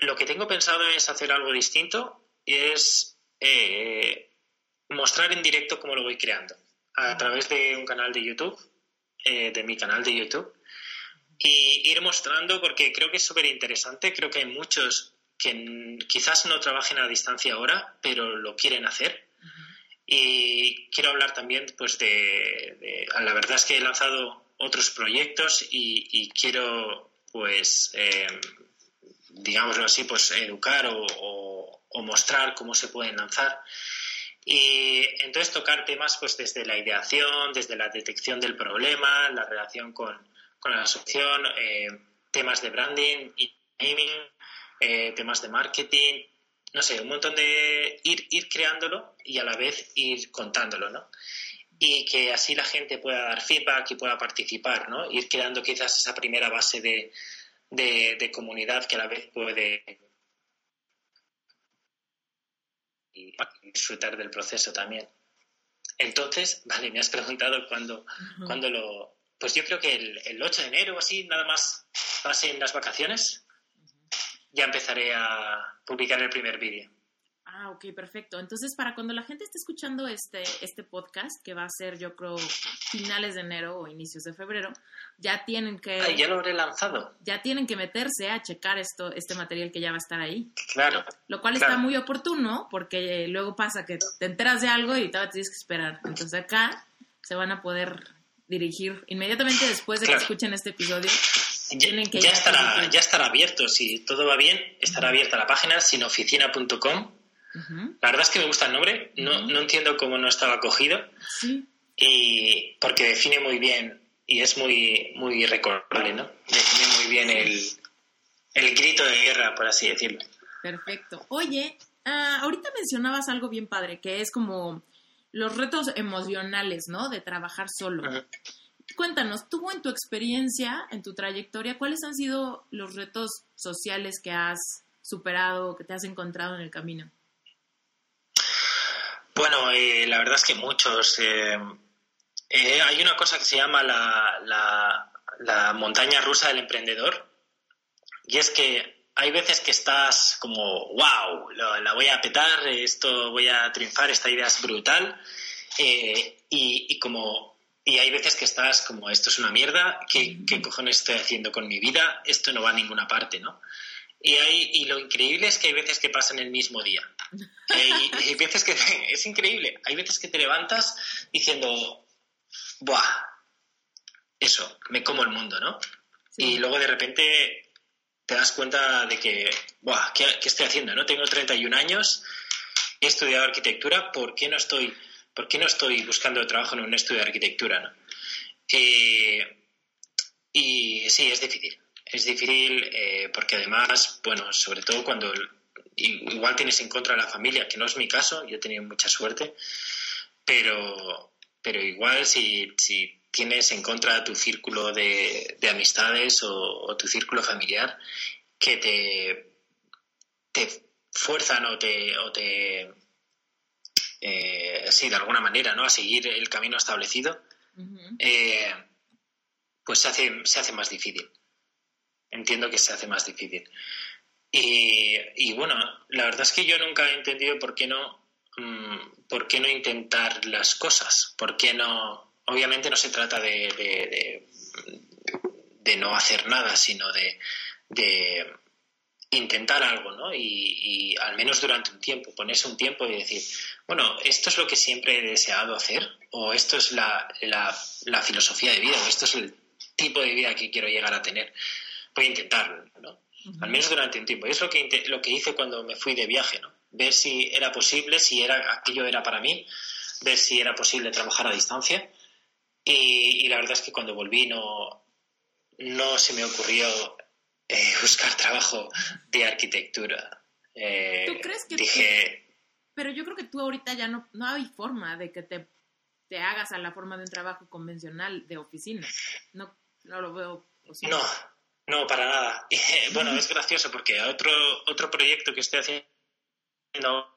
lo que tengo pensado es hacer algo distinto, es mostrar en directo cómo lo voy creando a través de un canal de YouTube, eh, de mi canal de YouTube, y ir mostrando, porque creo que es súper interesante, creo que hay muchos que quizás no trabajen a distancia ahora, pero lo quieren hacer. Y quiero hablar también, pues, de, La verdad es que he lanzado otros proyectos y, quiero, pues, eh, digámoslo así, pues, educar o, o mostrar cómo se pueden lanzar. Y entonces tocar temas pues desde la ideación, desde la detección del problema, la relación con, la asociación, eh, temas de branding y naming, eh, temas de marketing, no sé, un montón de ir, ir creándolo y a la vez ir contándolo, ¿no? Y que así la gente pueda dar feedback y pueda participar, ¿no? Ir creando quizás esa primera base de, de comunidad que a la vez puede y, disfrutar del proceso también. Entonces, vale, me has preguntado cuándo, lo... Pues yo creo que el, el, 8 de enero o así, nada más pasen las vacaciones, ya empezaré a publicar el primer vídeo. Ah, ok, perfecto. Entonces, para cuando la gente esté escuchando este, este podcast, que va a ser, yo creo, finales de enero o inicios de febrero, ya tienen que... Ah, ya lo habré lanzado. Ya tienen que meterse a checar esto, este material que ya va a estar ahí. Claro. Lo cual está muy oportuno, porque luego pasa que te enteras de algo y todavía tienes que esperar. Entonces, acá se van a poder dirigir inmediatamente después de que escuchen este episodio. Que ya, estará, ya estará abierto, si todo va bien, estará abierta la página sinoficina.com la verdad es que me gusta el nombre, no, no entiendo cómo no estaba cogido, y porque define muy bien y es muy, muy recordable, ¿no? Define muy bien el, el grito de guerra, por así decirlo. Perfecto. Oye, ah, ahorita mencionabas algo bien padre, que es como los retos emocionales, ¿no? De trabajar solo. Cuéntanos, tú en tu experiencia, en tu trayectoria, ¿cuáles han sido los retos sociales que has superado, que te has encontrado en el camino? Bueno, eh, la verdad es que muchos. Eh, eh, hay una cosa que se llama la, la, montaña rusa del emprendedor y es que hay veces que estás como, wow, la, voy a petar, esto voy a triunfar, esta idea es brutal y, y, como y hay veces que estás como, esto es una mierda, ¿qué, ¿qué, cojones estoy haciendo con mi vida? Esto no va a ninguna parte, ¿no? Y, hay, y lo increíble es que hay veces que pasan el mismo día. Hay, veces que es increíble. Hay veces que te levantas diciendo, ¡buah! Eso, me como el mundo, ¿no? Y luego de repente te das cuenta de que, ¡buah! ¿qué, estoy haciendo? ¿no? Tengo 31 años, he estudiado arquitectura, ¿por qué no estoy, por qué no estoy buscando trabajo en un estudio de arquitectura? ¿no? Eh, y sí, es difícil. Es difícil eh, porque además, bueno, sobre todo cuando igual tienes en contra a la familia, que no es mi caso, yo he tenido mucha suerte, pero, pero igual si, si tienes en contra tu círculo de, amistades o, tu círculo familiar que te, te fuerzan o te, o te eh, sí, de alguna manera, ¿no? A seguir el camino establecido, eh, pues se hace, se hace más difícil. Entiendo que se hace más difícil. Y, bueno, la verdad es que yo nunca he entendido por qué no, mm, por qué no intentar las cosas, por qué no, obviamente no se trata de, de, no hacer nada, sino de, de intentar algo, ¿no? Y, al menos durante un tiempo, ponerse un tiempo y decir, bueno, esto es lo que siempre he deseado hacer, o esto es la, la, la filosofía de vida, o esto es el tipo de vida que quiero llegar a tener. A intentarlo, ¿no? al menos durante un tiempo. Y es lo que, lo que hice cuando me fui de viaje, ¿no? Ver si era posible, si era, aquello era para mí. ver si era posible trabajar a distancia. Y, la verdad es que cuando volví no, no se me ocurrió eh, buscar trabajo de arquitectura. Eh, ¿Tú crees que dije... Pero yo creo que tú ahorita ya no, no hay forma de que te, te hagas a la forma de un trabajo convencional de oficina. No, no lo veo posible. No, no, para nada. bueno, es gracioso porque otro, otro proyecto que estoy haciendo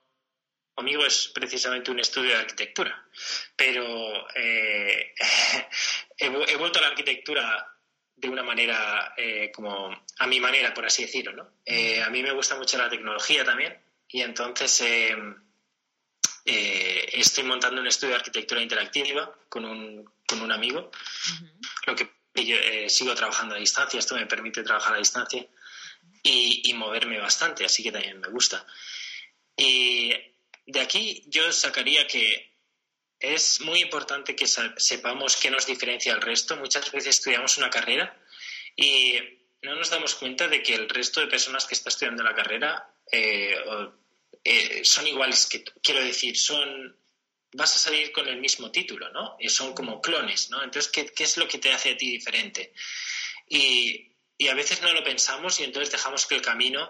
conmigo es precisamente un estudio de arquitectura. Pero eh, he, vuelto a la arquitectura de una manera eh, como a mi manera, por así decirlo. ¿no? Eh, a mí me gusta mucho la tecnología también y entonces estoy montando un estudio de arquitectura interactiva con un, con un amigo, lo que yo sigo trabajando a distancia, esto me permite trabajar a distancia y, moverme bastante, así que también me gusta. Y de aquí yo sacaría que es muy importante que sepamos qué nos diferencia al resto. Muchas veces estudiamos una carrera y no nos damos cuenta de que el resto de personas que está estudiando la carrera eh, eh, son iguales que quiero decir, son vas a salir con el mismo título, ¿no? Y son como clones, ¿no? Entonces, ¿qué, ¿qué, es lo que te hace a ti diferente? Y, a veces no lo pensamos y entonces dejamos que el camino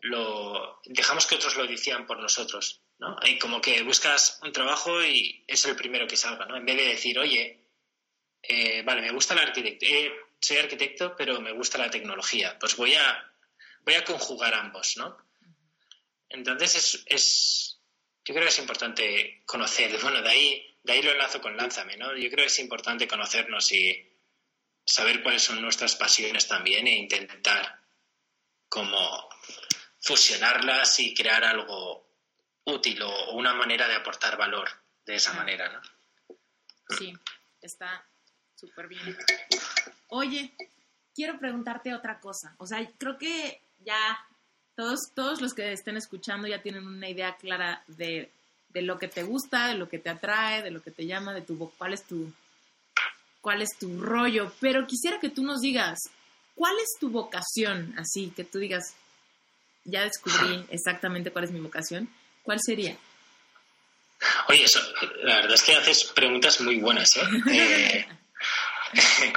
lo dejamos que otros lo decían por nosotros. ¿no? Y como que buscas un trabajo y es el primero que salga, ¿no? En vez de decir, oye, eh, vale, me gusta la arquitectura, eh, soy arquitecto, pero me gusta la tecnología, pues voy a, voy a conjugar ambos, ¿no? Entonces es, es, yo creo que es importante conocer, bueno, de ahí, de ahí lo enlazo con Lánzame, ¿no? Yo creo que es importante conocernos y saber cuáles son nuestras pasiones también e intentar como fusionarlas y crear algo útil o, una manera de aportar valor de esa manera, ¿no? Sí, está súper bien. Oye, quiero preguntarte otra cosa. O sea, creo que ya todos, todos los que estén escuchando ya tienen una idea clara de, de lo que te gusta, de lo que te atrae, de lo que te llama, de tu cuál es tu cuál es tu rollo, pero quisiera que tú nos digas, ¿cuál es tu vocación? Así que tú digas, ya descubrí exactamente cuál es mi vocación. ¿Cuál sería? Oye, la verdad es que haces preguntas muy buenas, ¿eh? eh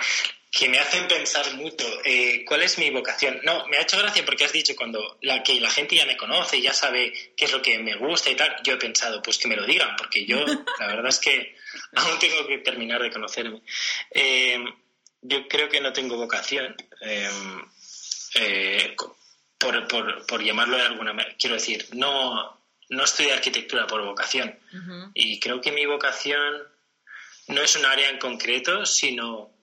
que me hacen pensar mucho. Eh, ¿Cuál es mi vocación? No, me ha hecho gracia porque has dicho cuando la, que la gente ya me conoce y ya sabe qué es lo que me gusta y tal. Yo he pensado, pues que me lo digan, porque yo, la verdad es que aún tengo que terminar de conocerme. Eh, yo creo que no tengo vocación. por, por, por llamarlo de alguna manera. Quiero decir, no, no estudio arquitectura por vocación. Y creo que mi vocación no es un área en concreto, sino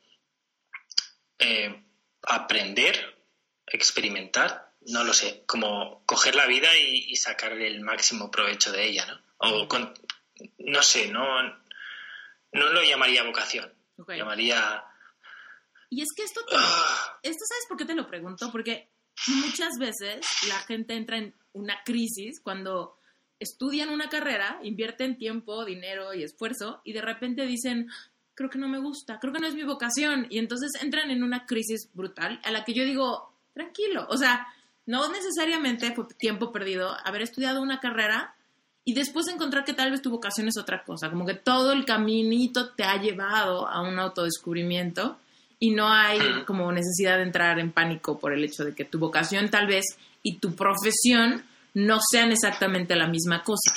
eh, aprender, experimentar, no lo sé, como coger la vida y, sacar el máximo provecho de ella, ¿no? O no sé, no, no lo llamaría vocación, llamaría... Y es que esto, ah. esto, ¿sabes por qué te lo pregunto? Porque muchas veces la gente entra en una crisis cuando estudian una carrera, invierten tiempo, dinero y esfuerzo y de repente dicen, creo que no me gusta, creo que no es mi vocación y entonces entran en una crisis brutal a la que yo digo, tranquilo, o sea, no necesariamente fue tiempo perdido haber estudiado una carrera y después encontrar que tal vez tu vocación es otra cosa, como que todo el caminito te ha llevado a un autodescubrimiento y no hay como necesidad de entrar en pánico por el hecho de que tu vocación tal vez y tu profesión no sean exactamente la misma cosa.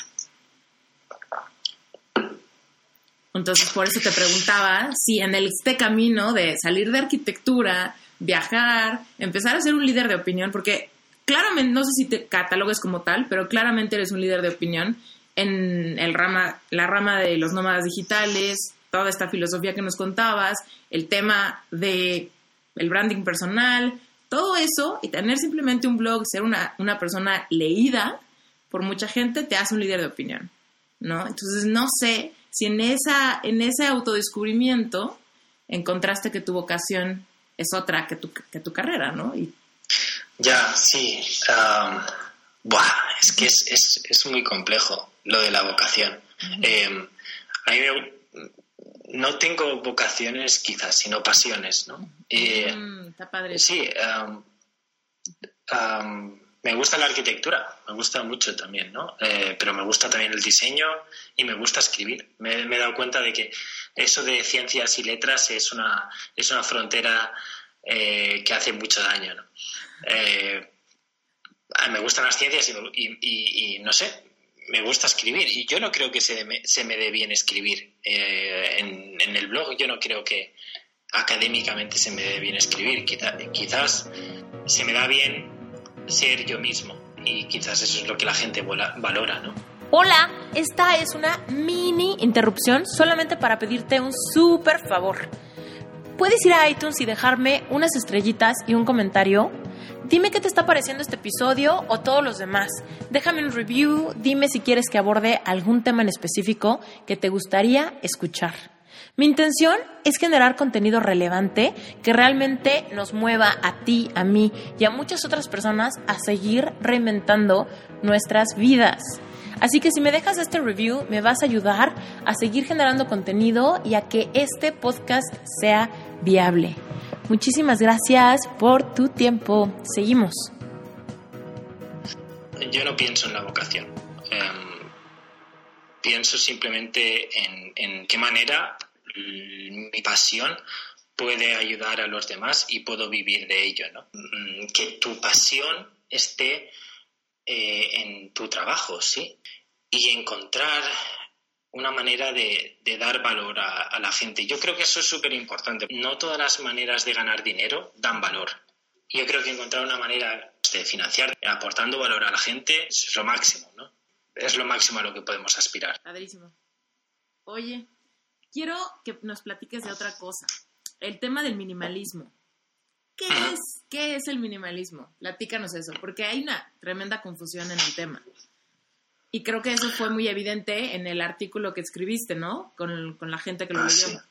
Entonces, por eso te preguntaba si en este camino de salir de arquitectura, viajar, empezar a ser un líder de opinión, porque claramente, no sé si te catalogues como tal, pero claramente eres un líder de opinión en el rama, la rama de los nómadas digitales, toda esta filosofía que nos contabas, el tema de el branding personal, todo eso y tener simplemente un blog, ser una, persona leída por mucha gente, te hace un líder de opinión, ¿no? Entonces, no sé si en, esa, en ese autodescubrimiento encontraste que tu vocación es otra que tu, que tu carrera, ¿no? Y... Ya, sí. es que es, muy complejo lo de la vocación. Em, a mí no tengo vocaciones quizás, sino pasiones, ¿no? Mm, está padre. Sí, me me gusta la arquitectura, me gusta mucho también, ¿no? Eh, pero me gusta también el diseño y me gusta escribir. Me, he dado cuenta de que eso de ciencias y letras es una, es una frontera eh, que hace mucho daño, ¿no? Eh, me gustan las ciencias y, no sé, me gusta escribir y yo no creo que se me, se dé bien escribir. En, el blog yo no creo que académicamente se me dé bien escribir. quizás se me da bien ser yo mismo. Y quizás eso es lo que la gente valora, ¿no? Hola, esta es una mini interrupción solamente para pedirte un súper favor. ¿Puedes ir a iTunes y dejarme unas estrellitas y un comentario? Dime qué te está pareciendo este episodio o todos los demás. Déjame un review, dime si quieres que aborde algún tema en específico que te gustaría escuchar. Mi intención es generar contenido relevante que realmente nos mueva a ti, a mí y a muchas otras personas a seguir reinventando nuestras vidas. Así que si me dejas este review, me vas a ayudar a seguir generando contenido y a que este podcast sea viable. Muchísimas gracias por tu tiempo. Seguimos. Yo no pienso en la vocación. Em, pienso simplemente en, en qué manera mi pasión puede ayudar a los demás y puedo vivir de ello, ¿no? Mm, que tu pasión esté eh, en tu trabajo, ¿sí? Y encontrar una manera de, dar valor a, la gente. Yo creo que eso es súper importante. No todas las maneras de ganar dinero dan valor. Yo creo que encontrar una manera de financiar aportando valor a la gente es lo máximo, ¿no? Es lo máximo a lo que podemos aspirar. Padrísimo. Oye, quiero que nos platiques de otra cosa. El tema del minimalismo. ¿Qué es, ¿Qué es el minimalismo? Platícanos eso, porque hay una tremenda confusión en el tema. Y creo que eso fue muy evidente en el artículo que escribiste, ¿no? Con, la gente que lo ah, leyó.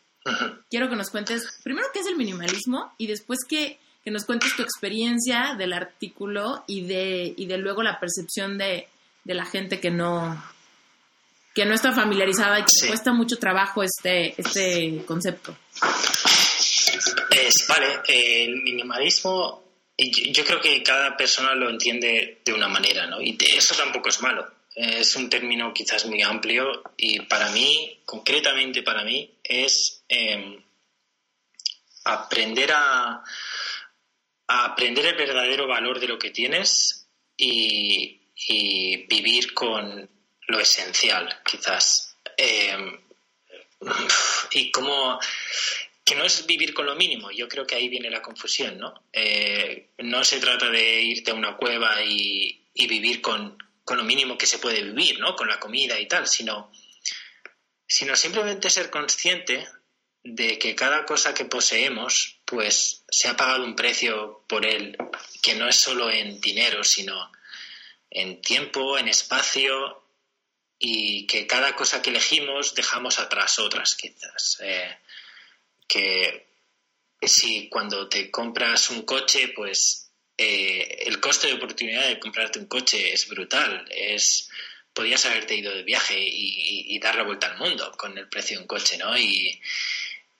Quiero que nos cuentes, primero, qué es el minimalismo y después que, que nos cuentes tu experiencia del artículo y de, y de luego la percepción de, de la gente que no, que no está familiarizada y que cuesta mucho trabajo este, este concepto. vale, el minimalismo, yo, creo que cada persona lo entiende de una manera, ¿no? Y eso tampoco es malo. Es un término quizás muy amplio y para mí, concretamente para mí, es em, aprender a, a, aprender el verdadero valor de lo que tienes y, y vivir con lo esencial, quizás. Eh, y como que no es vivir con lo mínimo, yo creo que ahí viene la confusión, ¿no? Eh, no se trata de irte a una cueva y, vivir con, lo mínimo que se puede vivir, ¿no? Con la comida y tal, sino, sino simplemente ser consciente de que cada cosa que poseemos, pues se ha pagado un precio por él, que no es solo en dinero, sino en tiempo, en espacio y que cada cosa que elegimos dejamos atrás otras quizás. Eh, que si cuando te compras un coche, pues eh, el coste de oportunidad de comprarte un coche es brutal. Es podías haberte ido de viaje y, dar la vuelta al mundo con el precio de un coche, ¿no? Y,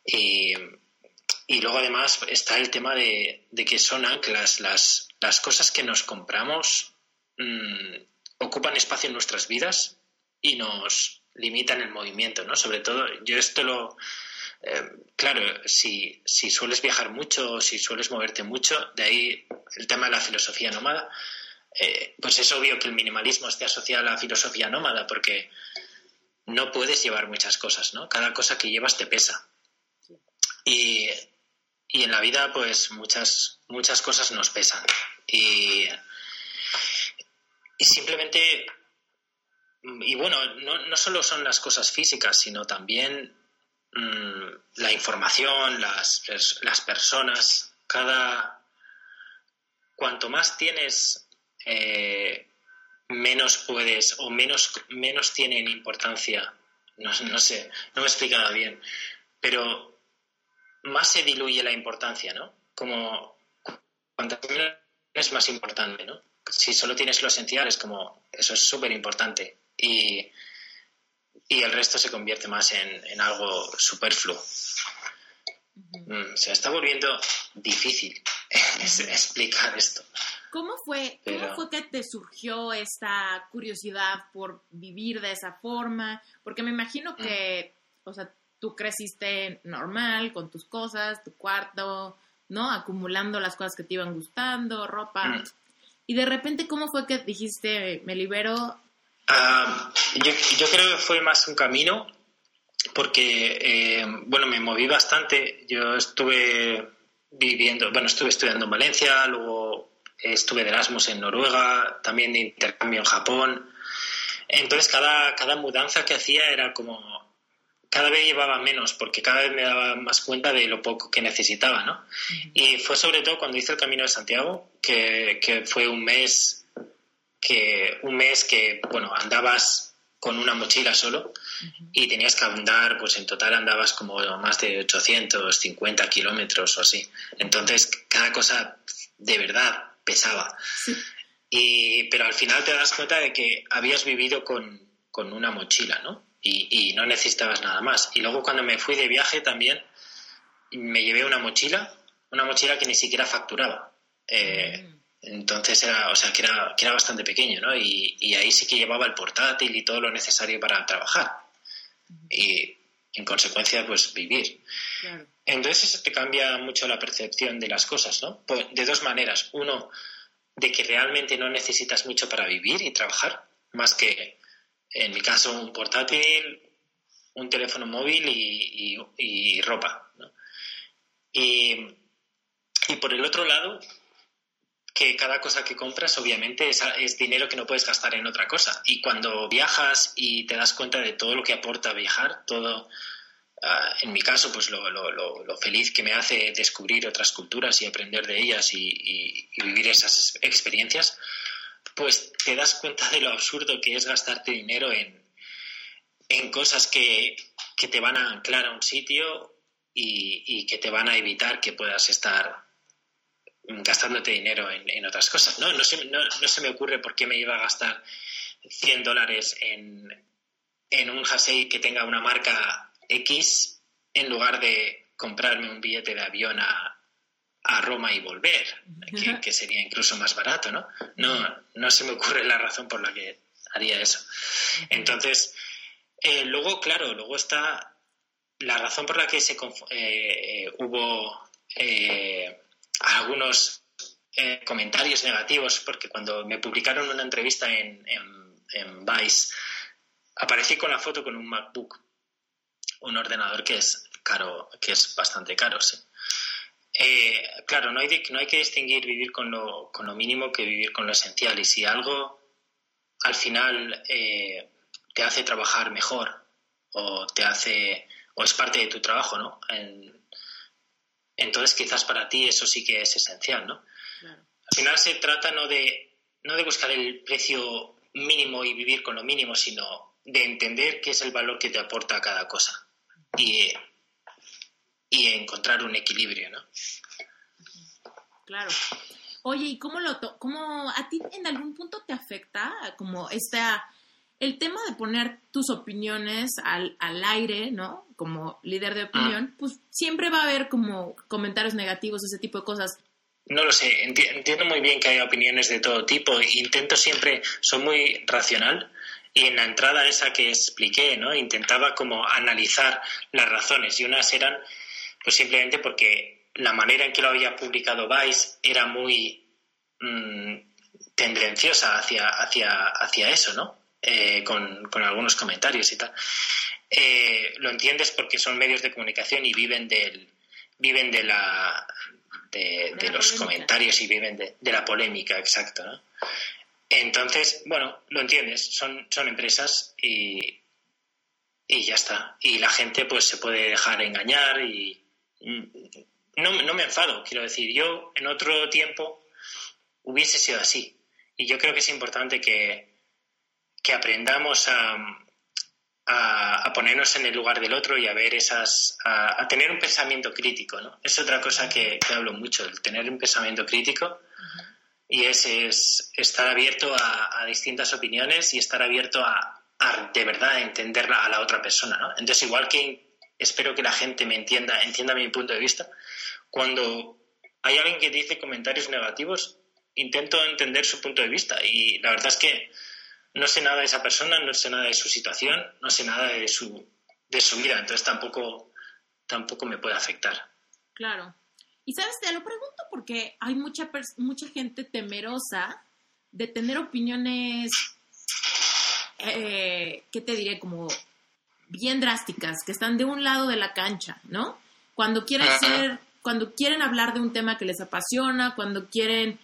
y, luego además está el tema de, que son las, las, las cosas que nos compramos mm, ocupan espacio en nuestras vidas y nos limitan el movimiento, ¿no? Sobre todo, yo esto lo... Eh, claro, si, si sueles viajar mucho o si sueles moverte mucho, de ahí el tema de la filosofía nómada, eh, pues es obvio que el minimalismo esté asociado a la filosofía nómada porque no puedes llevar muchas cosas, ¿no? Cada cosa que llevas te pesa. Y, y en la vida, pues muchas, muchas cosas nos pesan. Y, y simplemente y bueno, no, no solo son las cosas físicas, sino también mm, la información, las, las personas. Cada. Cuanto más tienes, eh, menos puedes o menos, menos tienen importancia. No, no sé, no me he explicado bien. Pero más se diluye la importancia, ¿no? Como cuanto menos es más importante, ¿no? Si solo tienes lo esencial, es como, eso es súper importante y, el resto se convierte más en, algo superfluo. Mm, se está volviendo difícil explicar esto. ¿Cómo fue, ¿Cómo fue que te surgió esta curiosidad por vivir de esa forma? Porque me imagino que, mm. o sea, tú creciste normal, con tus cosas, tu cuarto, ¿no? Acumulando las cosas que te iban gustando, ropa. Mm. Y de repente, ¿cómo fue que dijiste, me libero? Ah, yo, yo, creo que fue más un camino, porque, eh, bueno, me moví bastante. Yo estuve viviendo, bueno, estuve estudiando en Valencia, luego estuve de Erasmus en Noruega, también de intercambio en Japón. Entonces cada, cada mudanza que hacía era como, cada vez llevaba menos porque cada vez me daba más cuenta de lo poco que necesitaba, ¿no? Y fue sobre todo cuando hice el Camino de Santiago, que, que fue un mes que, un mes que, bueno, andabas con una mochila solo y tenías que andar, pues en total andabas como más de 850 kilómetros o así. Entonces, cada cosa de verdad pesaba. Y, pero al final te das cuenta de que habías vivido con, una mochila, ¿no? Y, no necesitabas nada más. Y luego cuando me fui de viaje también me llevé una mochila, una mochila que ni siquiera facturaba. Eh, mm. Entonces era, o sea, que era, que era bastante pequeño, ¿no? Y, ahí sí que llevaba el portátil y todo lo necesario para trabajar. Y en consecuencia, pues vivir. Entonces eso te cambia mucho la percepción de las cosas, ¿no? Pues, de dos maneras. Uno, de que realmente no necesitas mucho para vivir y trabajar, más que, en mi caso, un portátil, un teléfono móvil y, ropa. ¿no? Y, y por el otro lado, que cada cosa que compras obviamente es, dinero que no puedes gastar en otra cosa. Y cuando viajas y te das cuenta de todo lo que aporta viajar, todo, ah, en mi caso, pues lo, feliz que me hace descubrir otras culturas y aprender de ellas y, vivir esas experiencias, pues te das cuenta de lo absurdo que es gastarte dinero en, en cosas que, que te van a anclar a un sitio y, y que te van a evitar que puedas estar gastándote dinero en, otras cosas. ¿no? No, se, no, se me ocurre por qué me iba a gastar 100 dólares en, en un jersey que tenga una marca X en lugar de comprarme un billete de avión a, Roma y volver, que, sería incluso más barato, ¿no? ¿no? No se me ocurre la razón por la que haría eso. Entonces, eh, luego, claro, luego está la razón por la que se eh, eh, hubo algunos eh, comentarios negativos, porque cuando me publicaron una entrevista en, en, Vice, aparecí con la foto con un MacBook, un ordenador que es caro, que es bastante caro, sí. Eh, claro, no hay, no hay que distinguir vivir con lo, con lo mínimo que vivir con lo esencial. Y si algo al final eh, te hace trabajar mejor o te hace o es parte de tu trabajo, ¿no? Entonces quizás para ti eso sí que es esencial, ¿no? Al final se trata no de, no de buscar el precio mínimo y vivir con lo mínimo, sino de entender qué es el valor que te aporta cada cosa y, y encontrar un equilibrio, ¿no? Claro. Oye, ¿y cómo lo cómo a ti en algún punto te afecta como esta el tema de poner tus opiniones al, al aire, ¿no? Como líder de opinión, ah. pues siempre va a haber como comentarios negativos, ese tipo de cosas. No lo sé, entiendo muy bien que hay opiniones de todo tipo. Intento siempre, soy muy racional y en la entrada esa que expliqué, ¿no? Intentaba como analizar las razones y unas eran pues simplemente porque la manera en que lo había publicado Vice era muy mm, tendenciosa hacia, hacia, hacia eso, ¿no? Eh, con, algunos comentarios y tal. Eh, lo entiendes porque son medios de comunicación y viven del viven de la de, los comentarios y viven de, la polémica, exacto. ¿no? Entonces, bueno, lo entiendes, son, son empresas y, y ya está. Y la gente pues se puede dejar engañar y no, no me enfado, quiero decir, yo en otro tiempo hubiese sido así. Y yo creo que es importante que, que aprendamos a, a, ponernos en el lugar del otro y a ver esas, a, tener un pensamiento crítico, ¿no? Es otra cosa que, hablo mucho, el tener un pensamiento crítico y ese es estar abierto a, distintas opiniones y estar abierto a, de verdad entender a la otra persona, ¿no? Entonces, igual que espero que la gente me entienda, entienda mi punto de vista, cuando hay alguien que dice comentarios negativos, intento entender su punto de vista y la verdad es que no sé nada de esa persona, no sé nada de su situación, no sé nada de su, de su vida, entonces tampoco, tampoco me puede afectar. Claro. Y sabes, te lo pregunto porque hay mucha, mucha gente temerosa de tener opiniones, eh, ¿qué te diré? Como bien drásticas, que están de un lado de la cancha, ¿no? Cuando quieren ser, cuando quieren hablar de un tema que les apasiona, cuando quieren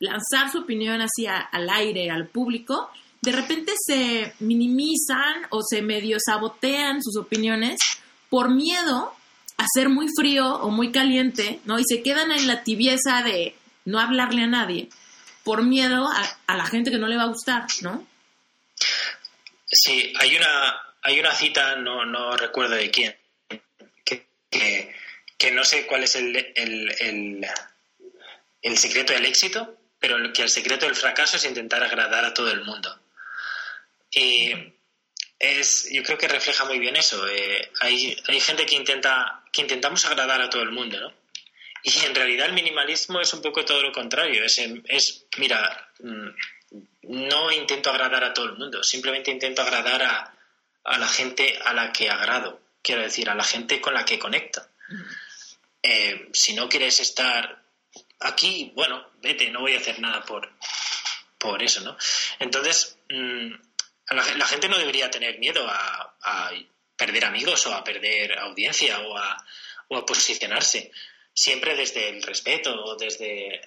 lanzar su opinión así al aire, al público, de repente se minimizan o se medio sabotean sus opiniones por miedo a ser muy frío o muy caliente, ¿no? Y se quedan en la tibieza de no hablarle a nadie por miedo a, la gente que no le va a gustar, ¿no? Sí, hay una, hay una cita, no, no recuerdo de quién, que, que, no sé cuál es el, el, el secreto del éxito, pero que el secreto del fracaso es intentar agradar a todo el mundo. Y es, yo creo que refleja muy bien eso. Eh, hay, hay, gente que intenta, que intentamos agradar a todo el mundo, ¿no? Y en realidad el minimalismo es un poco todo lo contrario. Es, es mira, mm, no intento agradar a todo el mundo, simplemente intento agradar a, a, la gente a la que agrado, quiero decir, a la gente con la que conecta. Eh, si no quieres estar aquí, bueno, vete, no voy a hacer nada por, por eso, ¿no? Entonces, mm, la, gente no debería tener miedo a, perder amigos o a perder audiencia o a, posicionarse. Siempre desde el respeto o desde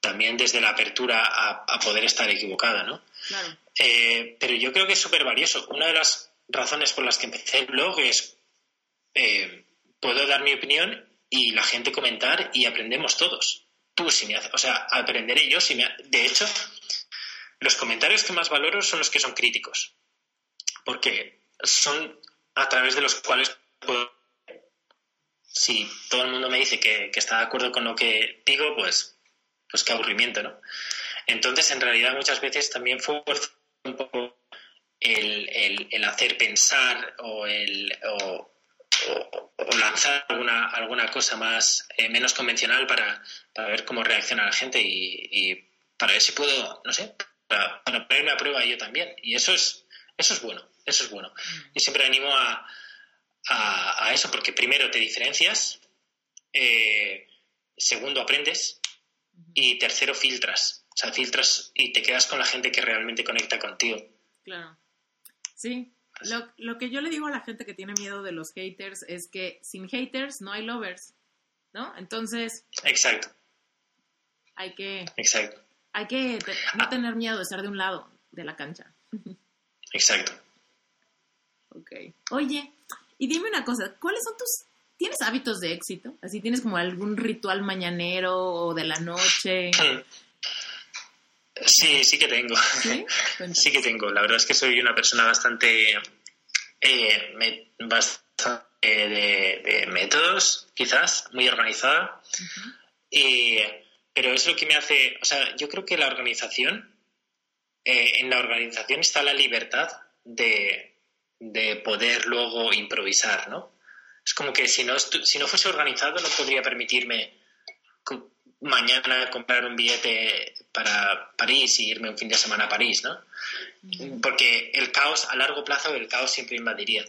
también desde la apertura a, poder estar equivocada, ¿no? Eh, pero yo creo que es súper valioso. Una de las razones por las que empecé el blog es eh, puedo dar mi opinión y la gente comentar y aprendemos todos. Tú si me haces, o sea, aprenderé yo si me... De hecho, los comentarios que más valoro son los que son críticos, porque son a través de los cuales puedo... Si todo el mundo me dice que, está de acuerdo con lo que digo, pues, pues qué aburrimiento, ¿no? Entonces, en realidad, muchas veces también fue un poco el, hacer pensar o el o, lanzar alguna, alguna cosa más eh, menos convencional para, ver cómo reacciona la gente y, para ver si puedo, no sé, para, ponerme a prueba yo también. Y eso es, eso es bueno, eso es bueno. Y siempre animo a, a, eso, porque primero te diferencias, eh, segundo aprendes y tercero filtras. O sea, filtras y te quedas con la gente que realmente conecta contigo. Claro. Sí. Lo, lo que yo le digo a la gente que tiene miedo de los haters es que sin haters no hay lovers, ¿no? Entonces... Exacto. Hay que... Exacto hay que no tener miedo de estar de un lado de la cancha. Exacto. Ok. Oye, y dime una cosa, ¿cuáles son tus... ¿Tienes hábitos de éxito? Así tienes como algún ritual mañanero o de la noche. Sí, sí que tengo. ¿Sí? que tengo. La verdad es que soy una persona bastante, eh, bastante de, métodos, quizás, muy organizada. Y pero es lo que me hace, o sea, yo creo que la organización, eh, en la organización está la libertad de, de, poder luego improvisar, ¿no? Es como que si no, si no fuese organizado no podría permitirme mañana comprar un billete para París y irme un fin de semana a París, ¿no? Porque el caos, a largo plazo, el caos siempre invadiría.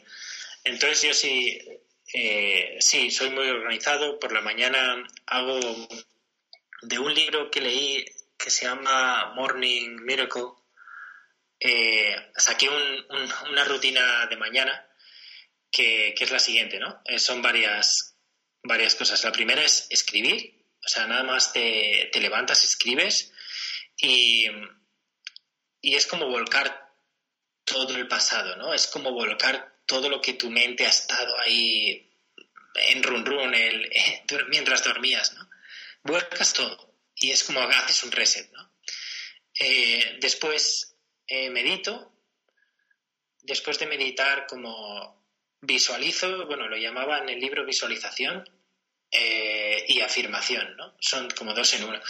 Entonces yo sí, eh, sí, soy muy organizado. Por la mañana hago de un libro que leí que se llama Morning Miracle, eh, saqué una rutina de mañana que, es la siguiente, ¿no? Eh, son varias, varias cosas. La primera es escribir, o sea, nada más te, te levantas, escribes y, y es como volcar todo el pasado, ¿no? Es como volcar todo lo que tu mente ha estado ahí en run run el, mientras dormías, ¿no? Vuelcas todo y es como haces un reset, ¿no? Eh, después eh, medito, después de meditar como visualizo, bueno, lo llamaba en el libro visualización eh, y afirmación, ¿no? Son como dos en uno.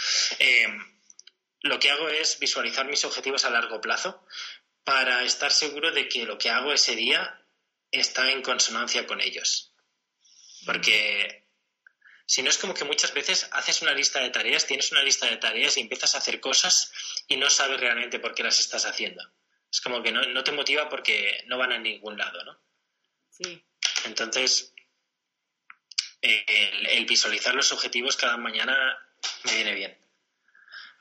lo que hago es visualizar mis objetivos a largo plazo para estar seguro de que lo que hago ese día está en consonancia con ellos. Porque Si no es como que muchas veces haces una lista de tareas, tienes una lista de tareas y empiezas a hacer cosas y no sabes realmente por qué las estás haciendo. Es como que no, te motiva porque no van a ningún lado, ¿no? Sí. Entonces, el, visualizar los objetivos cada mañana me viene bien.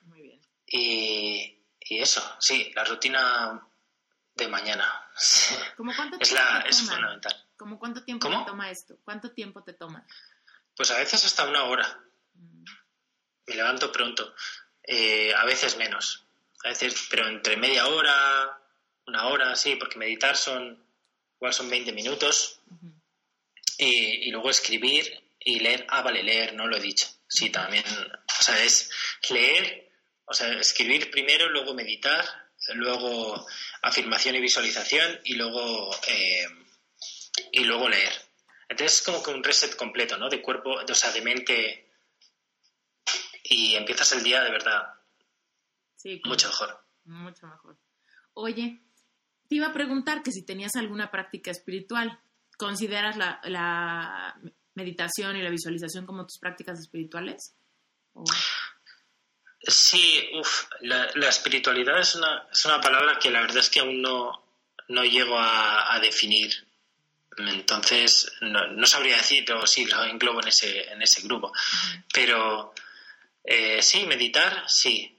Muy bien. Y, eso, sí, la rutina de mañana. ¿Cómo cuánto es, la, es fundamental. ¿Cómo cuánto tiempo te toma esto? ¿Cuánto tiempo te toma? Pues a veces hasta una hora. Mm. Me levanto pronto. Eh, a veces menos. A veces, pero entre media hora, una hora, sí, porque meditar son, igual son 20 minutos. y, luego escribir y leer. Ah, vale, leer, no lo he dicho. Sí, también. O sea, es leer, o sea, escribir primero, luego meditar, luego afirmación y visualización y luego, eh, y luego leer. Entonces es como que un reset completo, ¿no? De cuerpo, o sea, de mente. Y empiezas el día de verdad. Sí. Mucho mejor. Mucho mejor. Oye, te iba a preguntar que si tenías alguna práctica espiritual. ¿Consideras la, meditación y la visualización como tus prácticas espirituales? Sí, uff, la, espiritualidad es una, es una palabra que la verdad es que aún no, no llego a definir entonces, no, sabría decir o si lo englobo en ese, en ese grupo. Pero eh, sí, meditar, sí.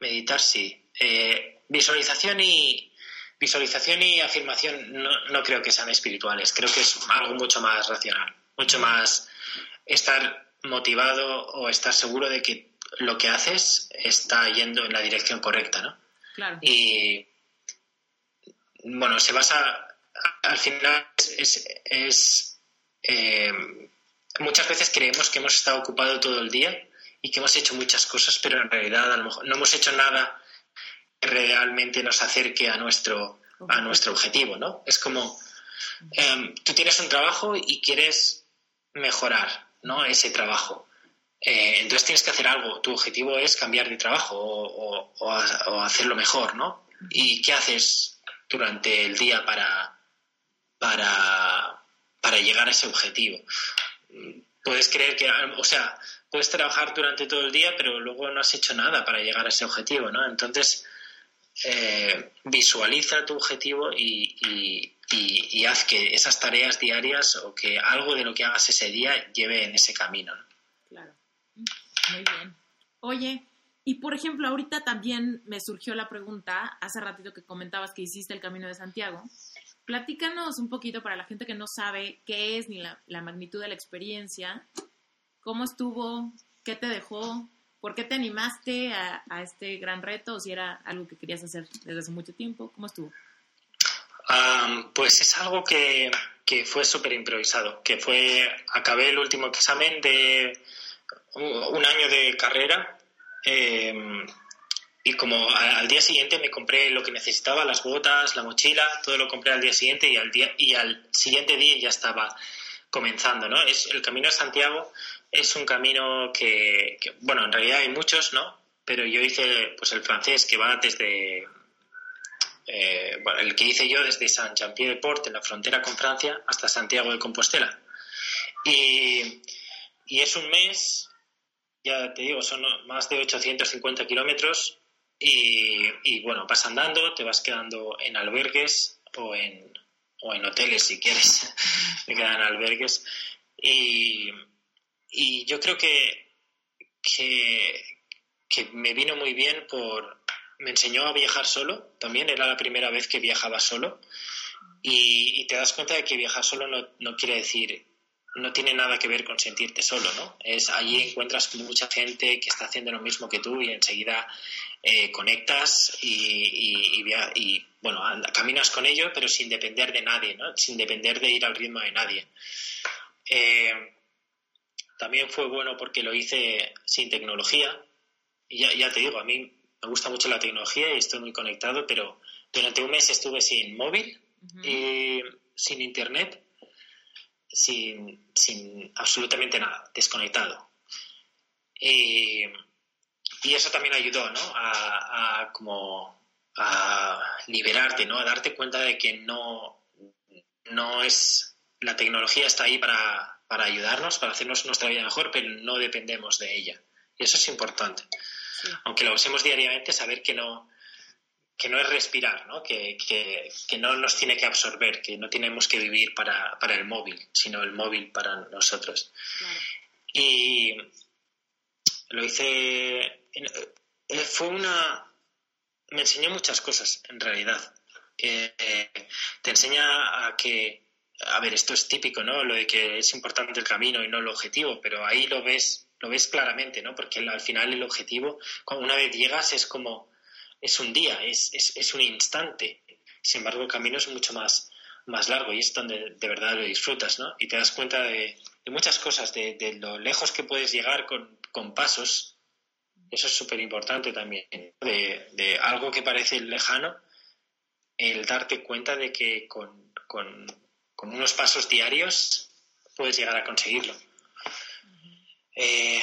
Meditar, sí. Eh, visualización y visualización y afirmación no, no, creo que sean espirituales. Creo que es algo mucho más racional. Mucho más estar motivado o estar seguro de que lo que haces está yendo en la dirección correcta, ¿no? Claro. Y bueno, se basa al final es, eh, muchas veces creemos que hemos estado ocupados todo el día y que hemos hecho muchas cosas, pero en realidad a lo mejor no hemos hecho nada que realmente nos acerque a nuestro, a nuestro objetivo, ¿no? Es como em, tú tienes un trabajo y quieres mejorar, ¿no? Ese trabajo. Eh, entonces tienes que hacer algo. Tu objetivo es cambiar de trabajo o, o hacerlo mejor, ¿no? ¿Y qué haces durante el día para, para, para llegar a ese objetivo. Puedes creer que, o sea, puedes trabajar durante todo el día, pero luego no has hecho nada para llegar a ese objetivo, ¿no? Entonces, eh, visualiza tu objetivo y, y, haz que esas tareas diarias o que algo de lo que hagas ese día lleve en ese camino. ¿no? Claro. Muy bien. Oye, y por ejemplo, ahorita también me surgió la pregunta, hace ratito que comentabas que hiciste el Camino de Santiago, Platícanos un poquito para la gente que no sabe qué es ni la, magnitud de la experiencia, cómo estuvo, qué te dejó, por qué te animaste a, este gran reto, o si era algo que querías hacer desde hace mucho tiempo, ¿cómo estuvo? pues es algo que, fue súper improvisado, que fue, acabé el último examen de un año de carrera. Eh, y como al día siguiente me compré lo que necesitaba, las botas, la mochila, todo lo compré al día siguiente y al, día, y al siguiente día ya estaba comenzando, ¿no? Es, el Camino a Santiago es un camino que, bueno, en realidad hay muchos, ¿no? Pero yo hice, pues el francés que va desde, eh, bueno, el que hice yo desde Saint-Jean-Pied-de-Port, en la frontera con Francia, hasta Santiago de Compostela. Y, y es un mes, ya te digo, son más de 850 kilómetros y, bueno, vas andando, te vas quedando en albergues o en, o en hoteles si quieres, me quedan albergues. Y, y yo creo que, que, me vino muy bien por... Me enseñó a viajar solo, también era la primera vez que viajaba solo. Y, y te das cuenta de que viajar solo no, no quiere decir no tiene nada que ver con sentirte solo, ¿no? Es allí encuentras mucha gente que está haciendo lo mismo que tú y enseguida eh, conectas y, y, bueno, caminas con ellos, pero sin depender de nadie, ¿no? Sin depender de ir al ritmo de nadie. Eh, también fue bueno porque lo hice sin tecnología. Y ya, ya te digo, a mí me gusta mucho la tecnología y estoy muy conectado, pero durante un mes estuve sin móvil y sin internet sin, sin absolutamente nada, desconectado. Y, eso también ayudó, ¿no? A, a, como a liberarte, ¿no? A darte cuenta de que no, no es la tecnología está ahí para, para ayudarnos, para hacernos nuestra vida mejor, pero no dependemos de ella. Y eso es importante. Aunque lo usemos diariamente, saber que no, que no es respirar, ¿no? Que, no nos tiene que absorber, que no tenemos que vivir para, el móvil, sino el móvil para nosotros. Y lo hice. Eh, fue una. Me enseñó muchas cosas, en realidad. Eh, te enseña a que. A ver, esto es típico, ¿no? Lo de que es importante el camino y no el objetivo, pero ahí lo ves, lo ves claramente, ¿no? Porque al final el objetivo, una vez llegas, es como es un día, es, es, un instante. Sin embargo, el camino es mucho más, más largo y es donde de verdad lo disfrutas, ¿no? Y te das cuenta de, muchas cosas, de, lo lejos que puedes llegar con, pasos. Eso es súper importante también. De, algo que parece lejano, el darte cuenta de que con, con, con unos pasos diarios puedes llegar a conseguirlo. Eh,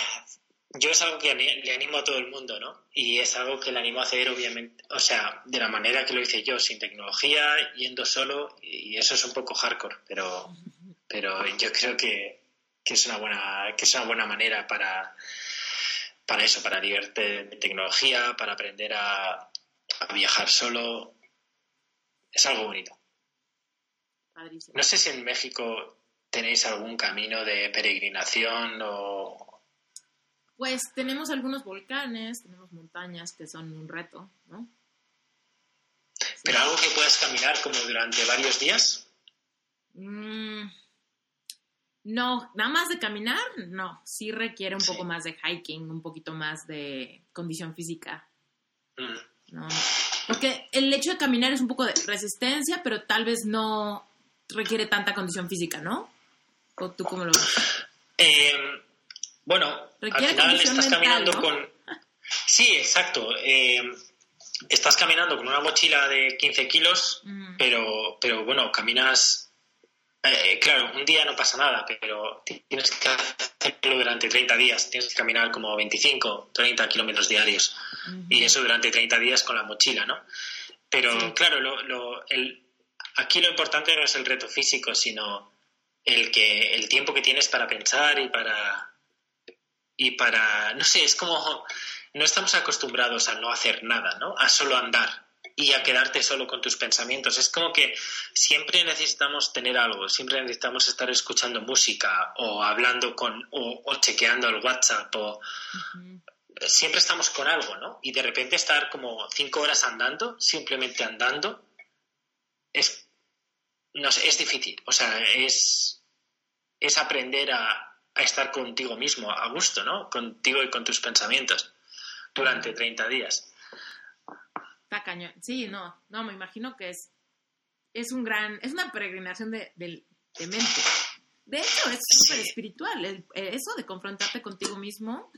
yo es algo que le animo a todo el mundo, ¿no? Y es algo que le animo a hacer, obviamente, o sea, de la manera que lo hice yo, sin tecnología, yendo solo, y eso es un poco hardcore, pero, pero yo creo que, es una buena, que es una buena manera para, para eso, para liberarte de tecnología, para aprender a, a viajar solo. Es algo bonito. No sé si en México tenéis algún camino de peregrinación o, pues tenemos algunos volcanes, tenemos montañas que son un reto, ¿no? ¿Pero algo que puedas caminar como durante varios días? Mm, no, nada más de caminar, no. Sí requiere un poco más de hiking, un poquito más de condición física. Mm. No. Porque el hecho de caminar es un poco de resistencia, pero tal vez no requiere tanta condición física, ¿no? ¿O tú cómo lo ves? Eh, bueno, al final estás caminando con... Sí, exacto. Eh, estás caminando con una mochila de 15 kilos, mm. pero, pero bueno, caminas... Eh, claro, un día no pasa nada, pero tienes que hacerlo durante 30 días. Tienes que caminar como 25, 30 kilómetros diarios. Y eso durante 30 días con la mochila, ¿no? Pero claro, lo, el, aquí lo importante no es el reto físico, sino el, que, el tiempo que tienes para pensar y para, y para, no sé, es como, no estamos acostumbrados a no hacer nada, ¿no? A solo andar y a quedarte solo con tus pensamientos. Es como que siempre necesitamos tener algo, siempre necesitamos estar escuchando música o hablando con, o, chequeando el WhatsApp o... Siempre estamos con algo, ¿no? Y de repente estar como cinco horas andando, simplemente andando, es, no sé, es difícil. O sea, es, es aprender a, a estar contigo mismo, a gusto, ¿no? Contigo y con tus pensamientos durante 30 días. Está cañón. Sí, no, no, me imagino que es, es un gran, es una peregrinación de, mente. De hecho, es súper espiritual. eso de confrontarte contigo mismo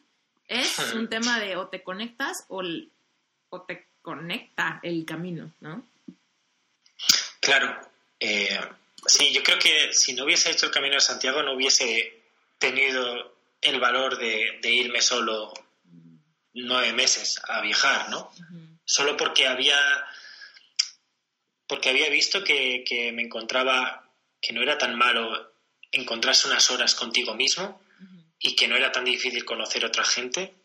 es un tema de o te conectas o, o te conecta el camino, ¿no? Claro. Eh, sí, yo creo que si no hubiese hecho el Camino de Santiago no hubiese tenido el valor de, irme solo nueve meses a viajar, ¿no? Solo porque había porque había visto que, me encontraba que no era tan malo encontrarse unas horas contigo mismo y que no era tan difícil conocer otra gente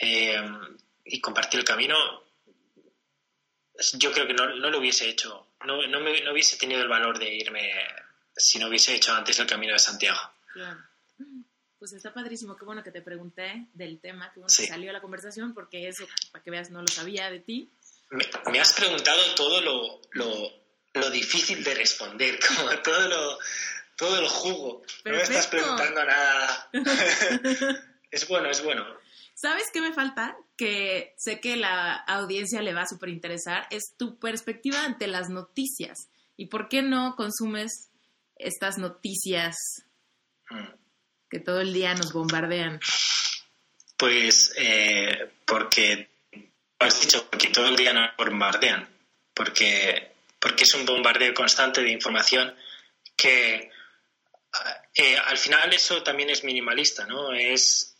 eh, y compartir el camino yo creo que no, lo hubiese hecho no, no, me, no hubiese tenido el valor de irme si no hubiese hecho antes el camino de Santiago pues está padrísimo, qué bueno que te pregunté del tema, qué bueno que salió la conversación, porque eso, para que veas, no lo sabía de ti. Me, has preguntado todo lo, lo, difícil de responder, como todo lo, todo el jugo. No me estás preguntando nada. es bueno, es bueno. ¿Sabes qué me falta? Que sé que la audiencia le va a súper interesar, es tu perspectiva ante las noticias. ¿Y por qué no consumes estas noticias? Mm que todo el día nos bombardean? Pues eh, porque, has dicho, que todo el día nos bombardean, porque, porque es un bombardeo constante de información que eh, al final eso también es minimalista, ¿no? Es,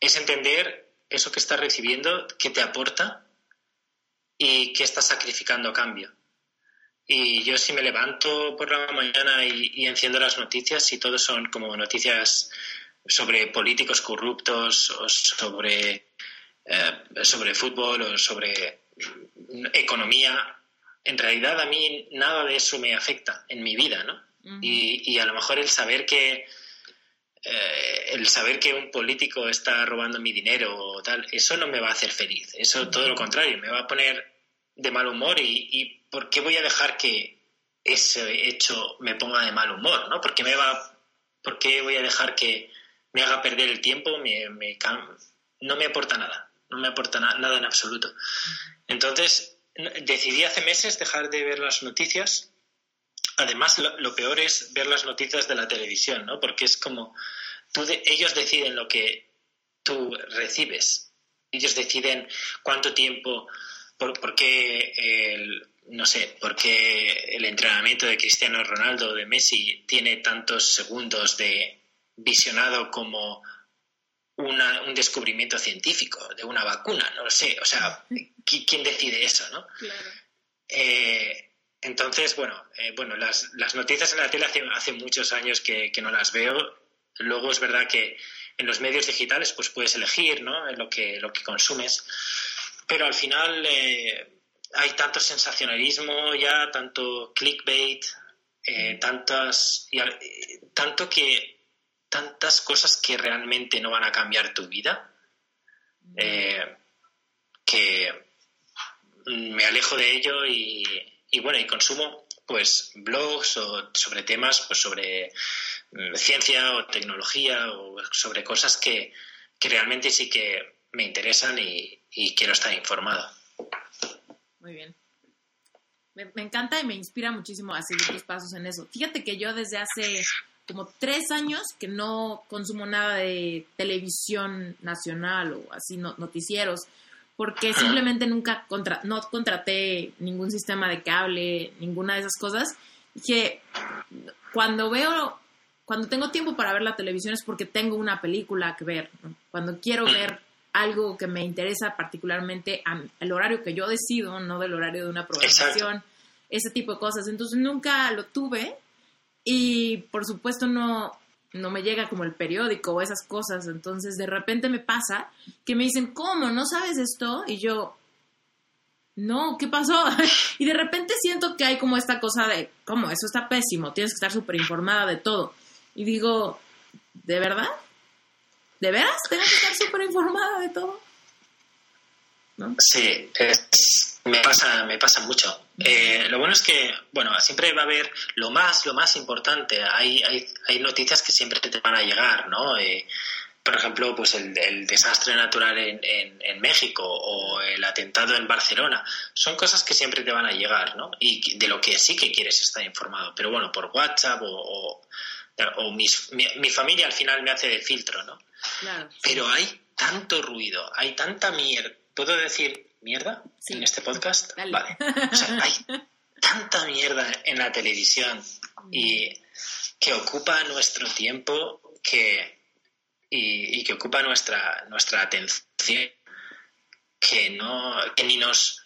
es entender eso que estás recibiendo, qué te aporta y qué estás sacrificando a cambio. Y yo si me levanto por la mañana y, enciendo las noticias y todo son como noticias sobre políticos corruptos o sobre, eh, sobre fútbol o sobre economía, en realidad a mí nada de eso me afecta en mi vida, ¿no? y, y, a lo mejor el saber que eh, el saber que un político está robando mi dinero o tal, eso no me va a hacer feliz. Eso todo lo contrario, me va a poner de mal humor y, y ¿por qué voy a dejar que ese hecho me ponga de mal humor? ¿no? ¿Por qué, me va, por qué voy a dejar que me haga perder el tiempo? Me, no me aporta nada, no me aporta nada en absoluto. Entonces, decidí hace meses dejar de ver las noticias. Además, lo, peor es ver las noticias de la televisión, ¿no? Porque es como, tú ellos deciden lo que tú recibes. Ellos deciden cuánto tiempo, por, qué el, no sé, por el entrenamiento de Cristiano Ronaldo o de Messi tiene tantos segundos de visionado como un descubrimiento científico de una vacuna, no lo sé, o sea, ¿quién decide eso, no? Eh, entonces, bueno, eh, bueno las, noticias en la tele hace, muchos años que, no las veo. Luego es verdad que en los medios digitales pues puedes elegir ¿no? lo, que, lo que consumes, pero al final eh, hay tanto sensacionalismo ya, tanto clickbait, tantas, tanto que tantas cosas que realmente no van a cambiar tu vida, eh, que me alejo de ello y, bueno, y consumo pues blogs o sobre temas pues sobre mm, ciencia o tecnología o sobre cosas que, realmente sí que me interesan y, quiero estar informado. Muy bien. Me, me, encanta y me inspira muchísimo a seguir tus pasos en eso. Fíjate que yo desde hace como tres años que no consumo nada de televisión nacional o así noticieros, porque simplemente nunca contra no contraté ningún sistema de cable, ninguna de esas cosas. Que cuando veo, cuando tengo tiempo para ver la televisión es porque tengo una película que ver. Cuando quiero ver algo que me interesa particularmente al horario que yo decido, no del horario de una programación, ese tipo de cosas. Entonces nunca lo tuve y por supuesto no, no me llega como el periódico o esas cosas. Entonces de repente me pasa que me dicen, ¿cómo? ¿No sabes esto? Y yo, no, ¿qué pasó? y de repente siento que hay como esta cosa de, ¿cómo? Eso está pésimo, tienes que estar súper informada de todo. Y digo, ¿de verdad? ¿De veras? ¿Tengo que estar súper informada de todo? Sí, me, pasa, me pasa mucho. Eh, lo bueno es que, bueno, siempre va a haber lo más, lo más importante. Hay, hay, hay noticias que siempre te van a llegar, ¿no? Eh, por ejemplo, pues el, desastre natural en, en, México o el atentado en Barcelona. Son cosas que siempre te van a llegar, ¿no? Y de lo que sí que quieres estar informado. Pero bueno, por WhatsApp o, o, mi, mi, familia al final me hace de filtro, ¿no? Pero hay tanto ruido, hay tanta mierda ¿Puedo decir mierda en este podcast? Vale. O sea, hay tanta mierda en la televisión y que ocupa nuestro tiempo que, y, que ocupa nuestra, nuestra atención que no que ni nos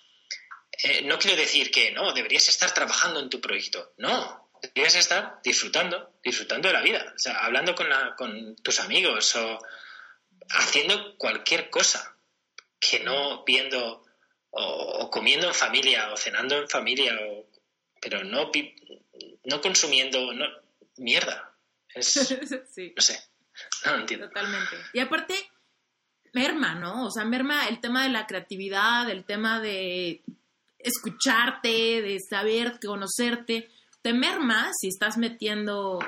eh, no quiero decir que no deberías estar trabajando en tu proyecto. No deberías estar disfrutando disfrutando de la vida o sea hablando con, la, con tus amigos o haciendo cualquier cosa que no viendo o, comiendo en familia o cenando en familia, o, pero no, no consumiendo no, mierda. No sé, no entiendo. Totalmente. Y aparte, merma, ¿no? O sea, merma el tema de la creatividad, el tema de escucharte, de saber, conocerte. Te merma si estás metiendo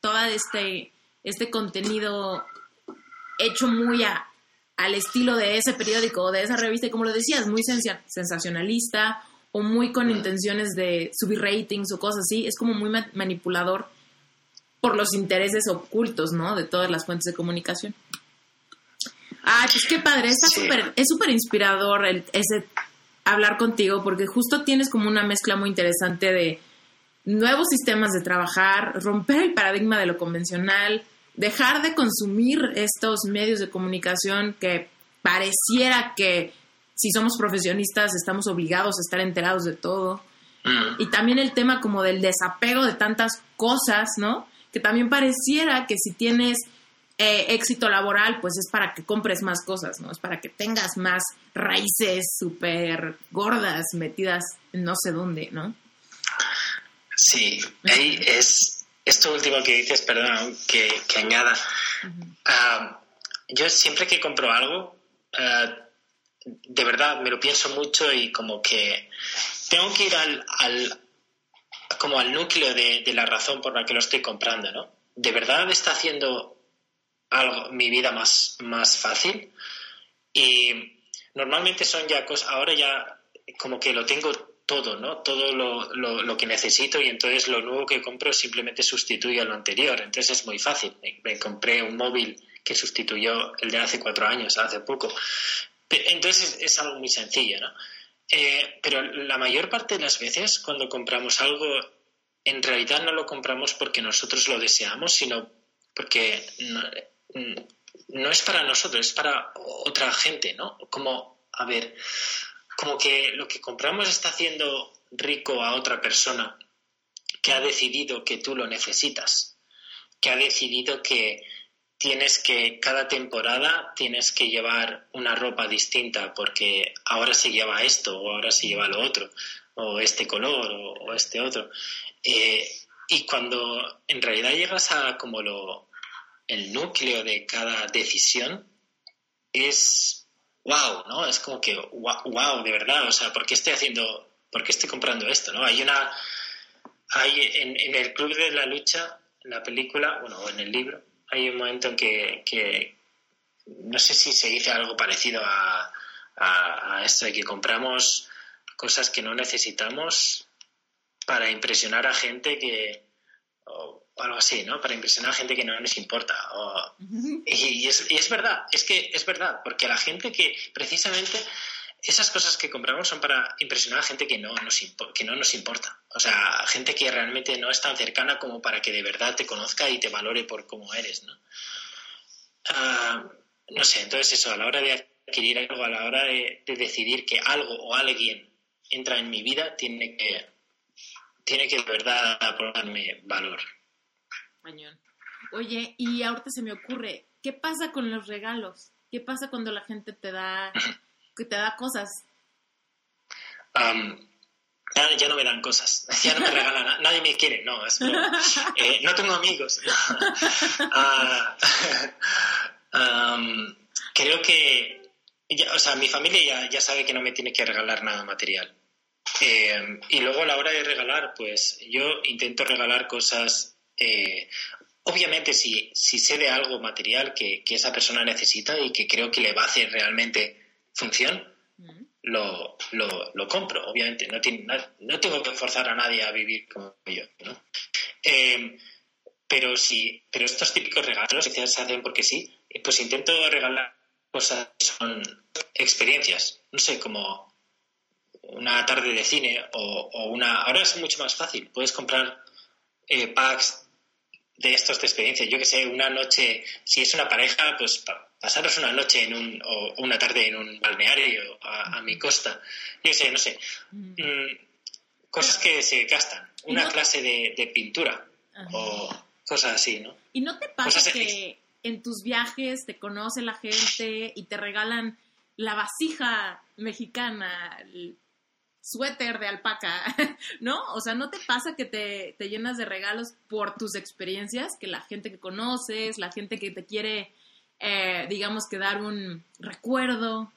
todo este, este contenido hecho muy a, al estilo de ese periódico o de esa revista, y como lo decías, muy sensacionalista o muy con intenciones de subir ratings o cosas así, es como muy manipulador por los intereses ocultos, ¿no? De todas las fuentes de comunicación. Ah, pues qué padre, está súper, es súper inspirador el, ese hablar contigo porque justo tienes como una mezcla muy interesante de nuevos sistemas de trabajar, romper el paradigma de lo convencional, dejar de consumir estos medios de comunicación que pareciera que si somos profesionistas estamos obligados a estar enterados de todo. Mm. Y también el tema como del desapego de tantas cosas, ¿no? Que también pareciera que si tienes eh, éxito laboral, pues es para que compres más cosas, ¿no? Es para que tengas más raíces súper gordas metidas en no sé dónde, ¿no? Sí, ahí es esto último que dices, perdón, que, que añada. Ah, yo siempre que compro algo, ah, de verdad me lo pienso mucho y como que tengo que ir al, al como al núcleo de, de la razón por la que lo estoy comprando, ¿no? ¿De verdad está haciendo algo, mi vida más, más fácil? Y normalmente son ya cosas, ahora ya como que lo tengo todo, ¿no? Todo lo, lo, que necesito y entonces lo nuevo que compro simplemente sustituye a lo anterior. Entonces es muy fácil. Me, compré un móvil que sustituyó el de hace cuatro años, hace poco. Entonces es, es algo muy sencillo, ¿no? Eh, pero la mayor parte de las veces cuando compramos algo, en realidad no lo compramos porque nosotros lo deseamos, sino porque no, mm, no es para nosotros, es para otra gente, ¿no? Como, a ver, como que lo que compramos está haciendo rico a otra persona que ha decidido que tú lo necesitas, que ha decidido que tienes que cada temporada tienes que llevar una ropa distinta porque ahora se lleva esto o ahora se lleva lo otro o este color o, este otro. Eh, y cuando en realidad llegas a como lo el núcleo de cada decisión es wow no es como que wow, de verdad o sea por qué estoy haciendo por qué estoy comprando esto no hay una hay en, en el club de la lucha en la película bueno o en el libro hay un momento en que, que no sé si se dice algo parecido a, a, a esto de que compramos cosas que no necesitamos para impresionar a gente que o algo así, ¿no? Para impresionar a gente que no nos importa. o- y, y es, y es verdad, es que es verdad, porque la gente que precisamente esas cosas que compramos son para impresionar a gente que no nos impo- que no nos importa. O sea, gente que realmente no es tan cercana como para que de verdad te conozca y te valore por cómo eres, ¿no? Ah, no sé, entonces eso, a la hora de adquirir algo, a la hora de, de decidir que algo o alguien entra en mi vida, tiene que, tiene que de verdad aportarme valor. Oye, y ahorita se me ocurre, ¿qué pasa con los regalos? ¿Qué pasa cuando la gente te da, que te da cosas? Am, ya, no me dan cosas, ya no me regalan, nadie me quiere, no, es. Eh, no tengo amigos. Ah, am, creo que, ya, o sea, mi familia ya, ya sabe que no me tiene que regalar nada material. Eh, y luego a la hora de regalar, pues yo intento regalar cosas, eh, obviamente si, si sé de algo material que, que esa persona necesita y que creo que le va a hacer realmente función, lo, lo, lo compro, obviamente. No, tiene- no, no tengo que forzar a nadie a vivir como yo. ¿no? Eh, pero sí, pero estos típicos regalos que se hacen porque sí, pues intento regalar cosas que son experiencias. No sé, como una tarde de cine o, o una... Ahora es mucho más fácil. Puedes comprar eh, packs de estos de experiencia. Yo que sé, una noche, si es una pareja, pues pa- pasaros una noche en un, o una tarde en un balneario a, a mi costa. Yo sé, no sé. Mm. Mm, cosas que se gastan. Una No. clase de, de pintura Ajá. o cosas así, ¿no? ¿Y no te pasa que en tus viajes te conoce la gente y te regalan la vasija mexicana, suéter de alpaca, ¿no? O sea, ¿no te pasa que te, te llenas de regalos por tus experiencias? Que la gente que conoces, la gente que te quiere, eh, digamos que dar un recuerdo,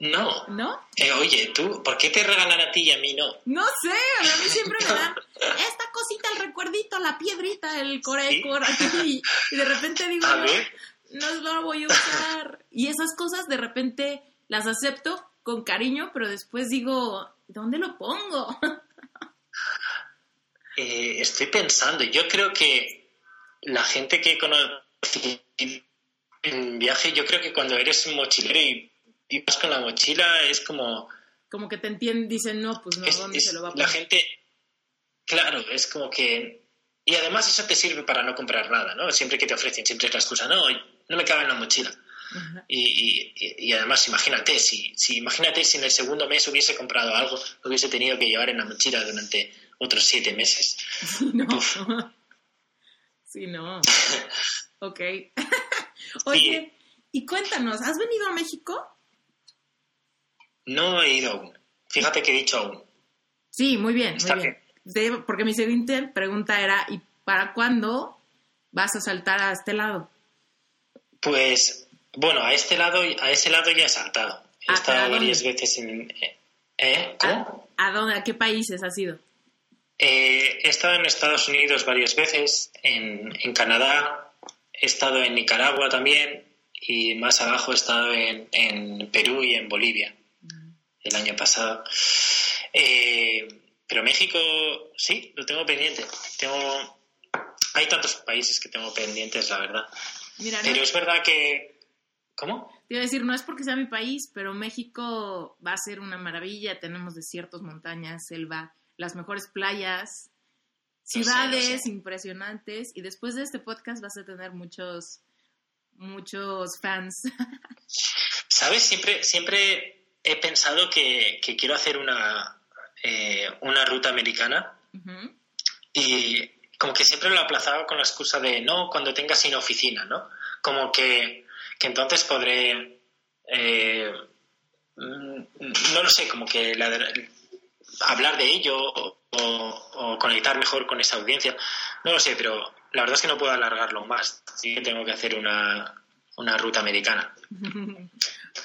No. ¿no? Eh, oye, tú, ¿por qué te regalan a ti y a mí no? No sé, a mí siempre me dan esta cosita, el recuerdito, la piedrita, el core, Sí. y, y de repente digo, ver. no lo voy a usar. Y esas cosas de repente las acepto con cariño, pero después digo, ¿dónde lo pongo? Eh, estoy pensando, yo creo que la gente que conoce en viaje, yo creo que cuando eres un mochilero y, y vas con la mochila es como... Como que te entienden, dicen, no, pues no, es- ¿dónde es- se lo va a la poner? gente, claro, es como que... Y además eso te sirve para no comprar nada, ¿no? Siempre que te ofrecen, siempre es la excusa, no, no me cabe en la mochila. Y, y, además, imagínate, si, si, imagínate si en el segundo mes hubiese comprado algo, lo hubiese tenido que llevar en la mochila durante otros siete meses. No. Sí, no. ok. Oye, y cuéntanos, ¿has venido a México? No he ido aún. Fíjate que he dicho aún. Sí, muy bien, muy bien. porque mi siguiente pregunta era, ¿y para cuándo vas a saltar a este lado? Pues, bueno, a este lado, a ese lado ya he saltado. He estado varias veces en... ¿Eh? ¿Cómo? ¿A, dónde? ¿A qué países has ido? Eh, he estado en Estados Unidos varias veces, en, en, Canadá, he estado en Nicaragua también y más abajo he estado en, en Perú y en Bolivia mm. el año pasado. Eh, pero México, sí, lo tengo pendiente. Tengo, hay tantos países que tengo pendientes, la verdad. pero es verdad que... ¿Cómo? Te iba a decir, no es porque sea mi país, pero México va a ser una maravilla. Tenemos desiertos, montañas, selva, las mejores playas, ciudades impresionantes. Y después de este podcast vas a tener muchos, muchos fans. ¿Sabes? Siempre, siempre he pensado que quiero hacer una, eh, una ruta americana y como que siempre lo aplazaba con la excusa de no cuando tenga sin oficina, ¿no? Como que, entonces podré, eh, mm, no lo sé, como que hablar de ello o, conectar mejor con esa audiencia, no lo sé, pero la verdad es que no puedo alargarlo más, así que tengo que hacer una, una ruta americana.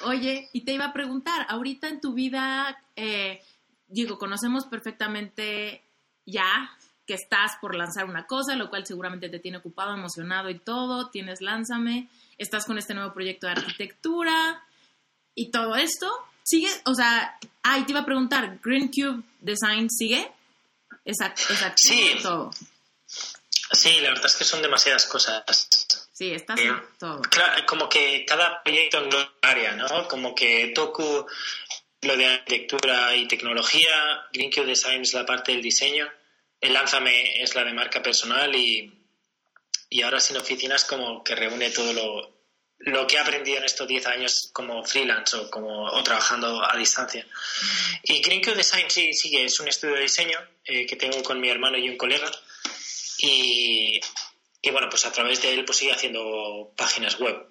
Oye, y te iba a preguntar, ahorita en tu vida, eh, digo, conocemos perfectamente ya que estás por lanzar una cosa, lo cual seguramente te tiene ocupado, emocionado y todo, tienes Lánzame, estás con este nuevo proyecto de arquitectura y todo esto. ¿Sigue? O sea, ay, te iba a preguntar, Green Cube Design sigue? Exacto, exacto. Sí. Todo. Sí, la verdad es que son demasiadas cosas. Sí, estás eh, todo. Claro, como que cada proyecto en un área, ¿no? Como que Toku lo de arquitectura y tecnología, GreenQ Design es la parte del diseño, el Lánzame es la de marca personal y, y ahora sin oficinas como que reúne todo lo, lo que he aprendido en estos 10 años como freelance o, como, o trabajando a distancia. Y GreenQ Design sí, sigue, es un estudio de diseño eh, que tengo con mi hermano y un colega y, y bueno, pues a través de él pues sigue haciendo páginas web.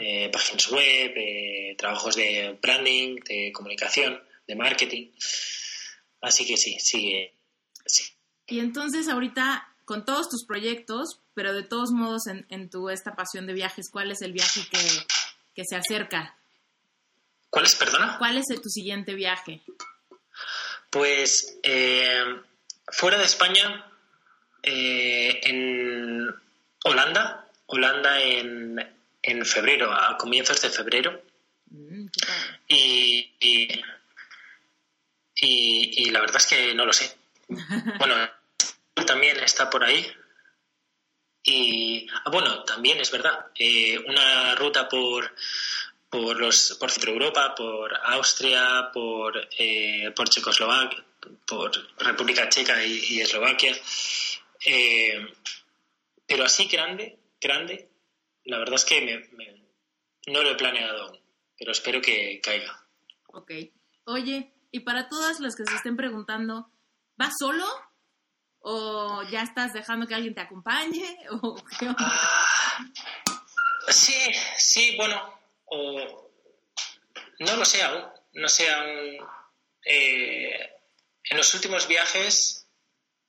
Eh, páginas web, eh, trabajos de branding, de comunicación, de marketing. Así que sí, sigue. Sí. Y entonces ahorita, con todos tus proyectos, pero de todos modos en, tu esta pasión de viajes, ¿cuál es el viaje que, se acerca? ¿Cuál es, perdona? ¿Cuál es tu siguiente viaje? Pues eh, fuera de España, en Holanda, Holanda en en febrero, a comienzos de febrero. Mm, y, y, la verdad es que no lo sé. bueno, también está por ahí. Y ah, bueno, también es verdad, eh, una ruta por, por, los, por Centro Europa, por Austria, por, eh, por Checoslovaquia, por República Checa y, Eslovaquia. Eh, pero así grande, grande, la verdad es que no lo he planeado aún, pero espero que caiga. Ok. Oye, y para todas las que se estén preguntando, ¿vas solo? ¿O ya estás dejando que alguien te acompañe? ¿O ah, sí, sí, bueno, no lo sé aún, no sé aún. Eh, en los últimos viajes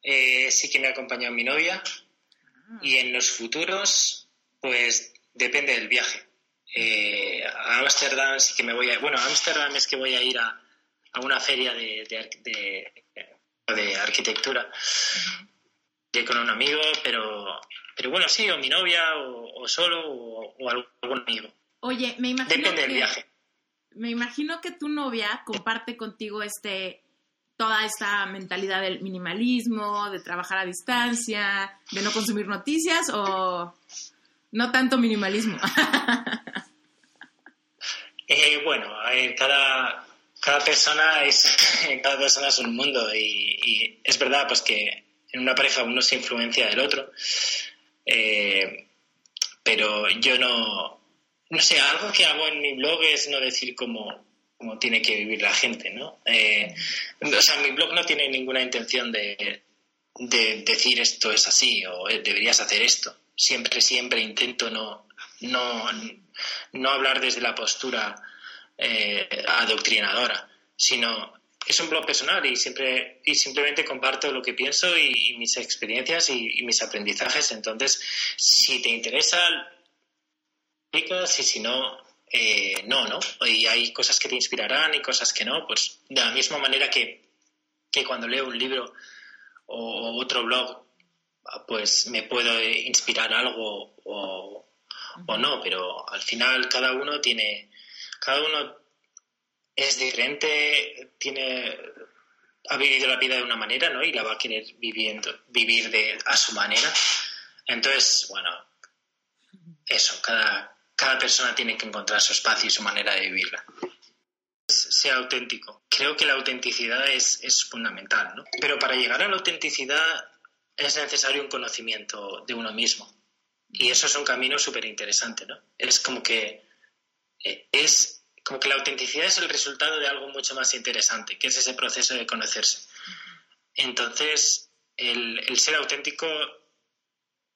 eh, sí que me ha acompañado mi novia ah. y en los futuros pues depende del viaje. Eh, a Ámsterdam sí que me voy a... Bueno, a Ámsterdam es que voy a ir a, a una feria de, de, de, arquitectura con un amigo, pero, pero bueno, sí, o mi novia, o, solo, o, algún amigo. Oye, me imagino Depende del viaje. Me imagino que tu novia comparte contigo este toda esta mentalidad del minimalismo, de trabajar a distancia, de no consumir noticias o no tanto minimalismo. Eh, bueno, cada, cada persona es cada persona es un mundo y, es verdad pues que en una pareja uno se influencia del otro, eh, pero yo no no sé, algo que hago en mi blog es no decir cómo, cómo tiene que vivir la gente, ¿no? Eh, o sea, mi blog no tiene ninguna intención de, de decir esto es así o eh, deberías hacer esto. Siempre, siempre intento no, no, no hablar desde la postura eh, adoctrinadora, sino es un blog personal y siempre y simplemente comparto lo que pienso y, mis experiencias y, mis aprendizajes. Entonces, si te interesa, explicas y si no, eh, no, ¿no? Y hay cosas que te inspirarán y cosas que no. Pues de la misma manera que, que cuando leo un libro o otro blog, pues me puedo inspirar algo o, o no, pero al final cada uno tiene, cada uno es diferente, tiene, ha vivido la vida de una manera, ¿no? Y la va a querer viviendo, vivir de, a su manera. Entonces, bueno, eso, cada, cada persona tiene que encontrar su espacio y su manera de vivirla sea auténtico. Creo que la autenticidad es, es fundamental, ¿no? Pero para llegar a la autenticidad es necesario un conocimiento de uno mismo. Y eso es un camino súper interesante, ¿no? Es como que eh, es como que la autenticidad es el resultado de algo mucho más interesante, que es ese proceso de conocerse. Entonces, el, ser auténtico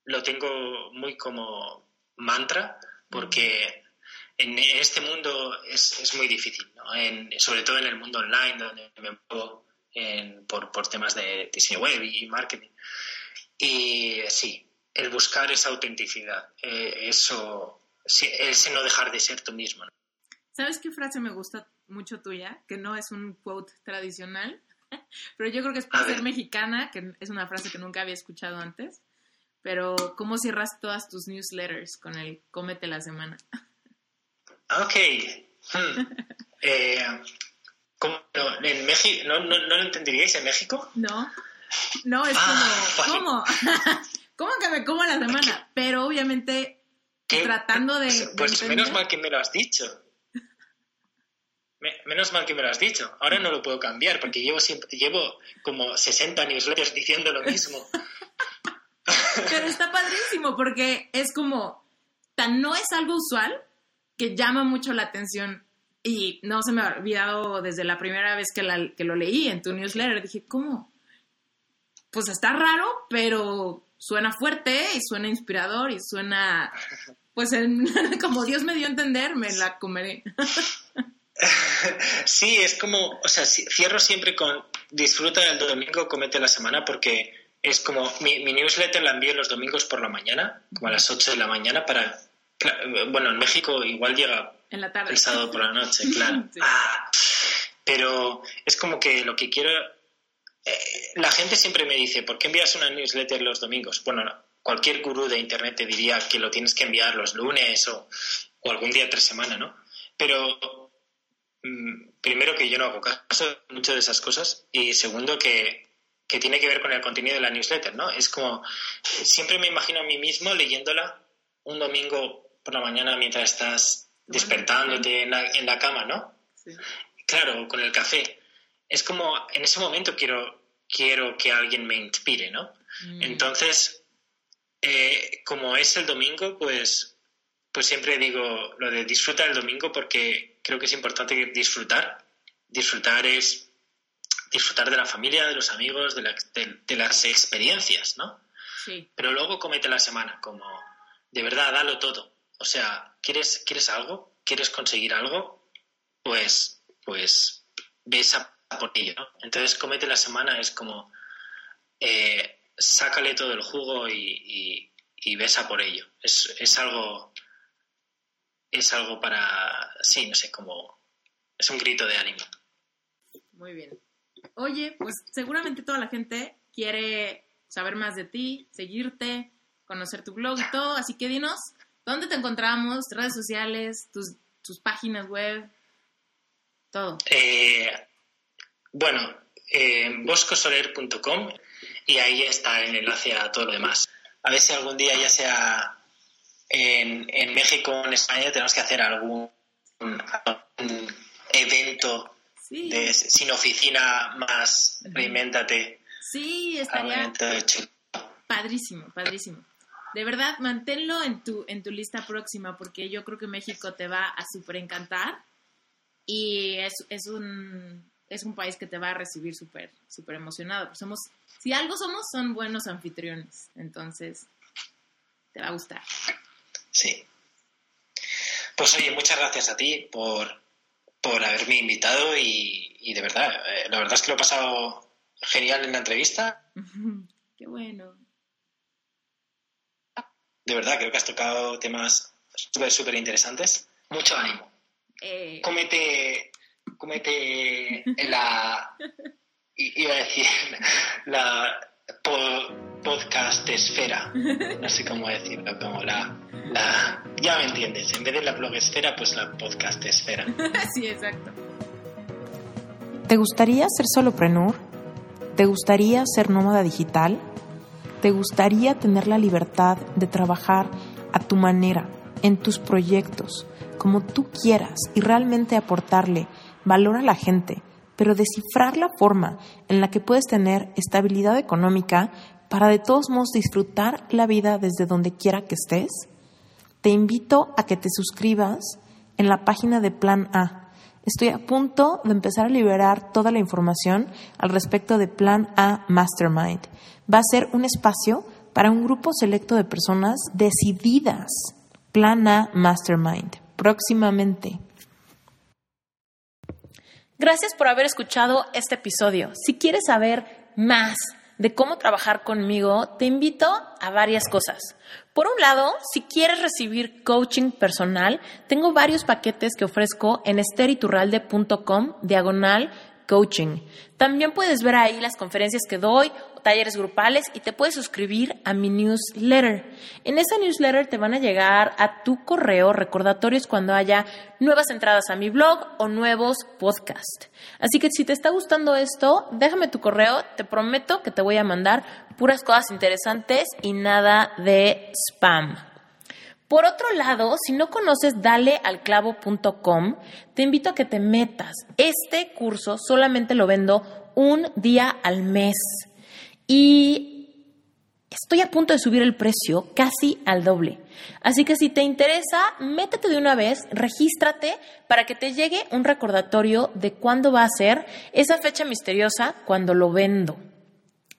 lo tengo muy como mantra, porque en este mundo es, es muy difícil, sobre todo en el mundo online, donde me muevo por, por, temas de diseño web y marketing. Y sí, el buscar esa autenticidad, eh, eso, ese no dejar de ser tú mismo. ¿Sabes qué frase me gusta mucho tuya? Que no es un quote tradicional, pero yo creo que es por ser mexicana, que es una frase que nunca había escuchado antes. Pero, ¿cómo cierras todas tus newsletters con el cómete la semana? Ok. Hmm. Eh, ¿En México? ¿No, no, lo entenderíais en México? No. No, es ah, como, ¿cómo? ¿Cómo que me como la semana? Pero obviamente tratando de... Pues, pues menos mal que me lo has dicho. Menos mal que me lo has dicho. Ahora no lo puedo cambiar porque llevo, llevo como 60 newsletters diciendo lo mismo. Pero está padrísimo porque es como, tan no es algo usual que llama mucho la atención y no se me ha olvidado desde la primera vez que, que lo leí en tu newsletter. Dije, ¿cómo? Pues está raro, pero suena fuerte y suena inspirador y suena, pues como Dios me dio a entender, me la comeré. Sí, es como, o sea, cierro siempre con disfruta del domingo, comete la semana, porque es como mi, mi newsletter la envío los domingos por la mañana, como a las 8 de la mañana, para bueno, en México igual llega el sábado por la noche, claro. Ah, pero es como que lo que quiero... Eh, la gente siempre me dice, ¿por qué envías una newsletter los domingos? Bueno, cualquier gurú de Internet te diría que lo tienes que enviar los lunes o, algún día tres semanas, ¿no? Pero primero que yo no hago caso de muchas de esas cosas y segundo que, que tiene que ver con el contenido de la newsletter, ¿no? Es como, siempre me imagino a mí mismo leyéndola un domingo por la mañana mientras estás despertándote en la, en la cama, ¿no? Sí. Claro, con el café. Es como, en ese momento quiero, quiero que alguien me inspire, ¿no? Mm. Entonces, eh, como es el domingo, pues, pues siempre digo lo de disfrutar el domingo porque creo que es importante disfrutar. Disfrutar es disfrutar de la familia, de los amigos, de, de, las experiencias, ¿no? Sí. Pero luego comete la semana, como de verdad, dalo todo. O sea, ¿quieres, ¿quieres algo? ¿Quieres conseguir algo? Pues, pues ves a por ello, ¿no? Entonces, comete la semana es como, eh, sácale todo el jugo y, y, ves a por ello. Es, es algo, es algo para, sí, no sé, como, es un grito de ánimo. Muy bien. Oye, pues seguramente toda la gente quiere saber más de ti, seguirte, conocer tu blog y todo, así que dinos ¿Dónde te encontramos? Redes sociales, tus, tus páginas web, todo. Eh, bueno, eh, boscosoler.com y ahí está el enlace a todo lo demás. A ver si algún día, ya sea en, en México en España, tenemos que hacer algún, evento sin oficina más, reinventate. Sí, estaría padrísimo, padrísimo. de verdad, manténlo en tu, en tu lista próxima porque yo creo que México te va a súper encantar y es, es, un, es un país que te va a recibir súper súper emocionado. Pues somos, si algo somos, son buenos anfitriones. Entonces, te va a gustar. Sí. Pues oye, muchas gracias a ti por, por haberme invitado y, de verdad, eh, la verdad es que lo he pasado genial en la entrevista. Qué bueno. De verdad, creo que has tocado temas súper, súper interesantes. Mucho ánimo. Eh... Comete, comete la... Iba a decir, la podcast esfera. No sé cómo decirlo, como la, la, Ya me entiendes, en vez de la blog esfera, pues la podcast esfera. sí, exacto. ¿Te gustaría ser soloprenur? ¿Te gustaría ser nómada digital? ¿Te gustaría tener la libertad de trabajar a tu manera, en tus proyectos, como tú quieras y realmente aportarle valor a la gente? pero descifrar la forma en la que puedes tener estabilidad económica para de todos modos disfrutar la vida desde donde quiera que estés, te invito a que te suscribas en la página de Plan A. Estoy a punto de empezar a liberar toda la información al respecto de Plan A Mastermind. Va a ser un espacio para un grupo selecto de personas decididas. Plan A Mastermind. Próximamente. Gracias por haber escuchado este episodio. Si quieres saber más de cómo trabajar conmigo, te invito a varias cosas. Por un lado, si quieres recibir coaching personal, tengo varios paquetes que ofrezco en esteriturralde.com diagonal coaching. También puedes ver ahí las conferencias que doy talleres grupales y te puedes suscribir a mi newsletter. En esa newsletter te van a llegar a tu correo recordatorios cuando haya nuevas entradas a mi blog o nuevos podcasts. Así que si te está gustando esto, déjame tu correo, te prometo que te voy a mandar puras cosas interesantes y nada de spam. Por otro lado, si no conoces dalealclavo.com, te invito a que te metas. Este curso solamente lo vendo un día al mes. Y estoy a punto de subir el precio casi al doble. Así que si te interesa, métete de una vez, regístrate para que te llegue un recordatorio de cuándo va a ser esa fecha misteriosa cuando lo vendo.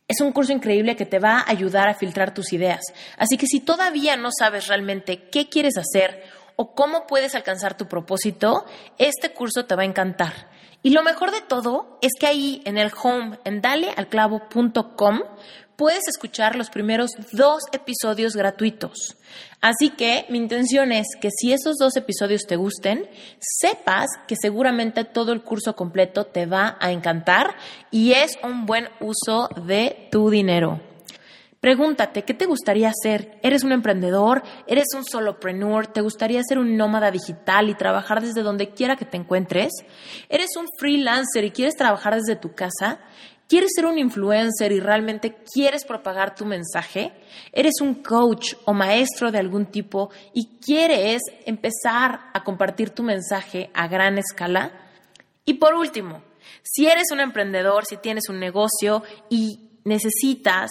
Es un curso increíble que te va a ayudar a filtrar tus ideas. Así que si todavía no sabes realmente qué quieres hacer o cómo puedes alcanzar tu propósito, este curso te va a encantar. Y lo mejor de todo es que ahí en el home, en dalealclavo.com, puedes escuchar los primeros dos episodios gratuitos. Así que mi intención es que si esos dos episodios te gusten, sepas que seguramente todo el curso completo te va a encantar y es un buen uso de tu dinero. Pregúntate, ¿qué te gustaría hacer? ¿Eres un emprendedor? ¿Eres un solopreneur? ¿Te gustaría ser un nómada digital y trabajar desde donde quiera que te encuentres? ¿Eres un freelancer y quieres trabajar desde tu casa? ¿Quieres ser un influencer y realmente quieres propagar tu mensaje? ¿Eres un coach o maestro de algún tipo y quieres empezar a compartir tu mensaje a gran escala? Y por último, si eres un emprendedor, si tienes un negocio y necesitas